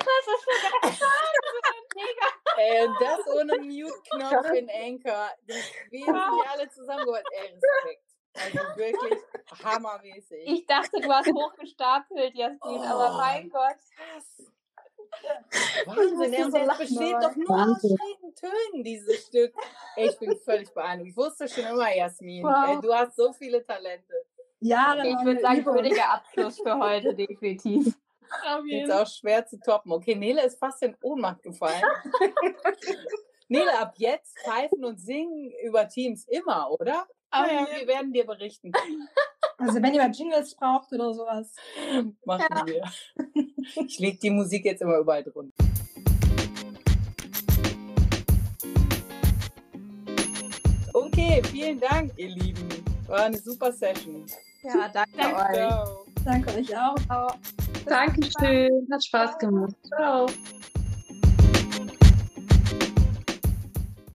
Speaker 2: Ey, und das ohne Mute-Knopf in Anchor. Wir sind ja alle zusammengeholt. Ey, Respekt. Also wirklich hammermäßig.
Speaker 1: Ich dachte, du hast hochgestapelt, Jasmin, oh, aber mein Gott.
Speaker 2: Wahnsinn, ja, so das besteht doch nur aus schrägen Tönen, dieses Stück. Ey, ich bin völlig beeindruckt. Ich wusste schon immer, Jasmin, wow. ey, du hast so viele Talente.
Speaker 1: Ja, ich würde sagen, würdiger Abschluss für heute, definitiv.
Speaker 2: Jetzt auch schwer zu toppen. Okay, Nele ist fast in Ohnmacht gefallen. Nele, ab jetzt pfeifen und singen über Teams immer, oder? Aber ja. wir werden dir berichten.
Speaker 4: Also wenn ihr mal Jingles braucht oder sowas.
Speaker 2: Machen ja. wir. Ich lege die Musik jetzt immer überall drunter. Okay, vielen Dank, ihr Lieben. War eine super Session.
Speaker 1: Ja, danke, danke euch.
Speaker 4: Ciao. Danke euch auch.
Speaker 3: Dankeschön. Hat Spaß gemacht.
Speaker 2: Ciao.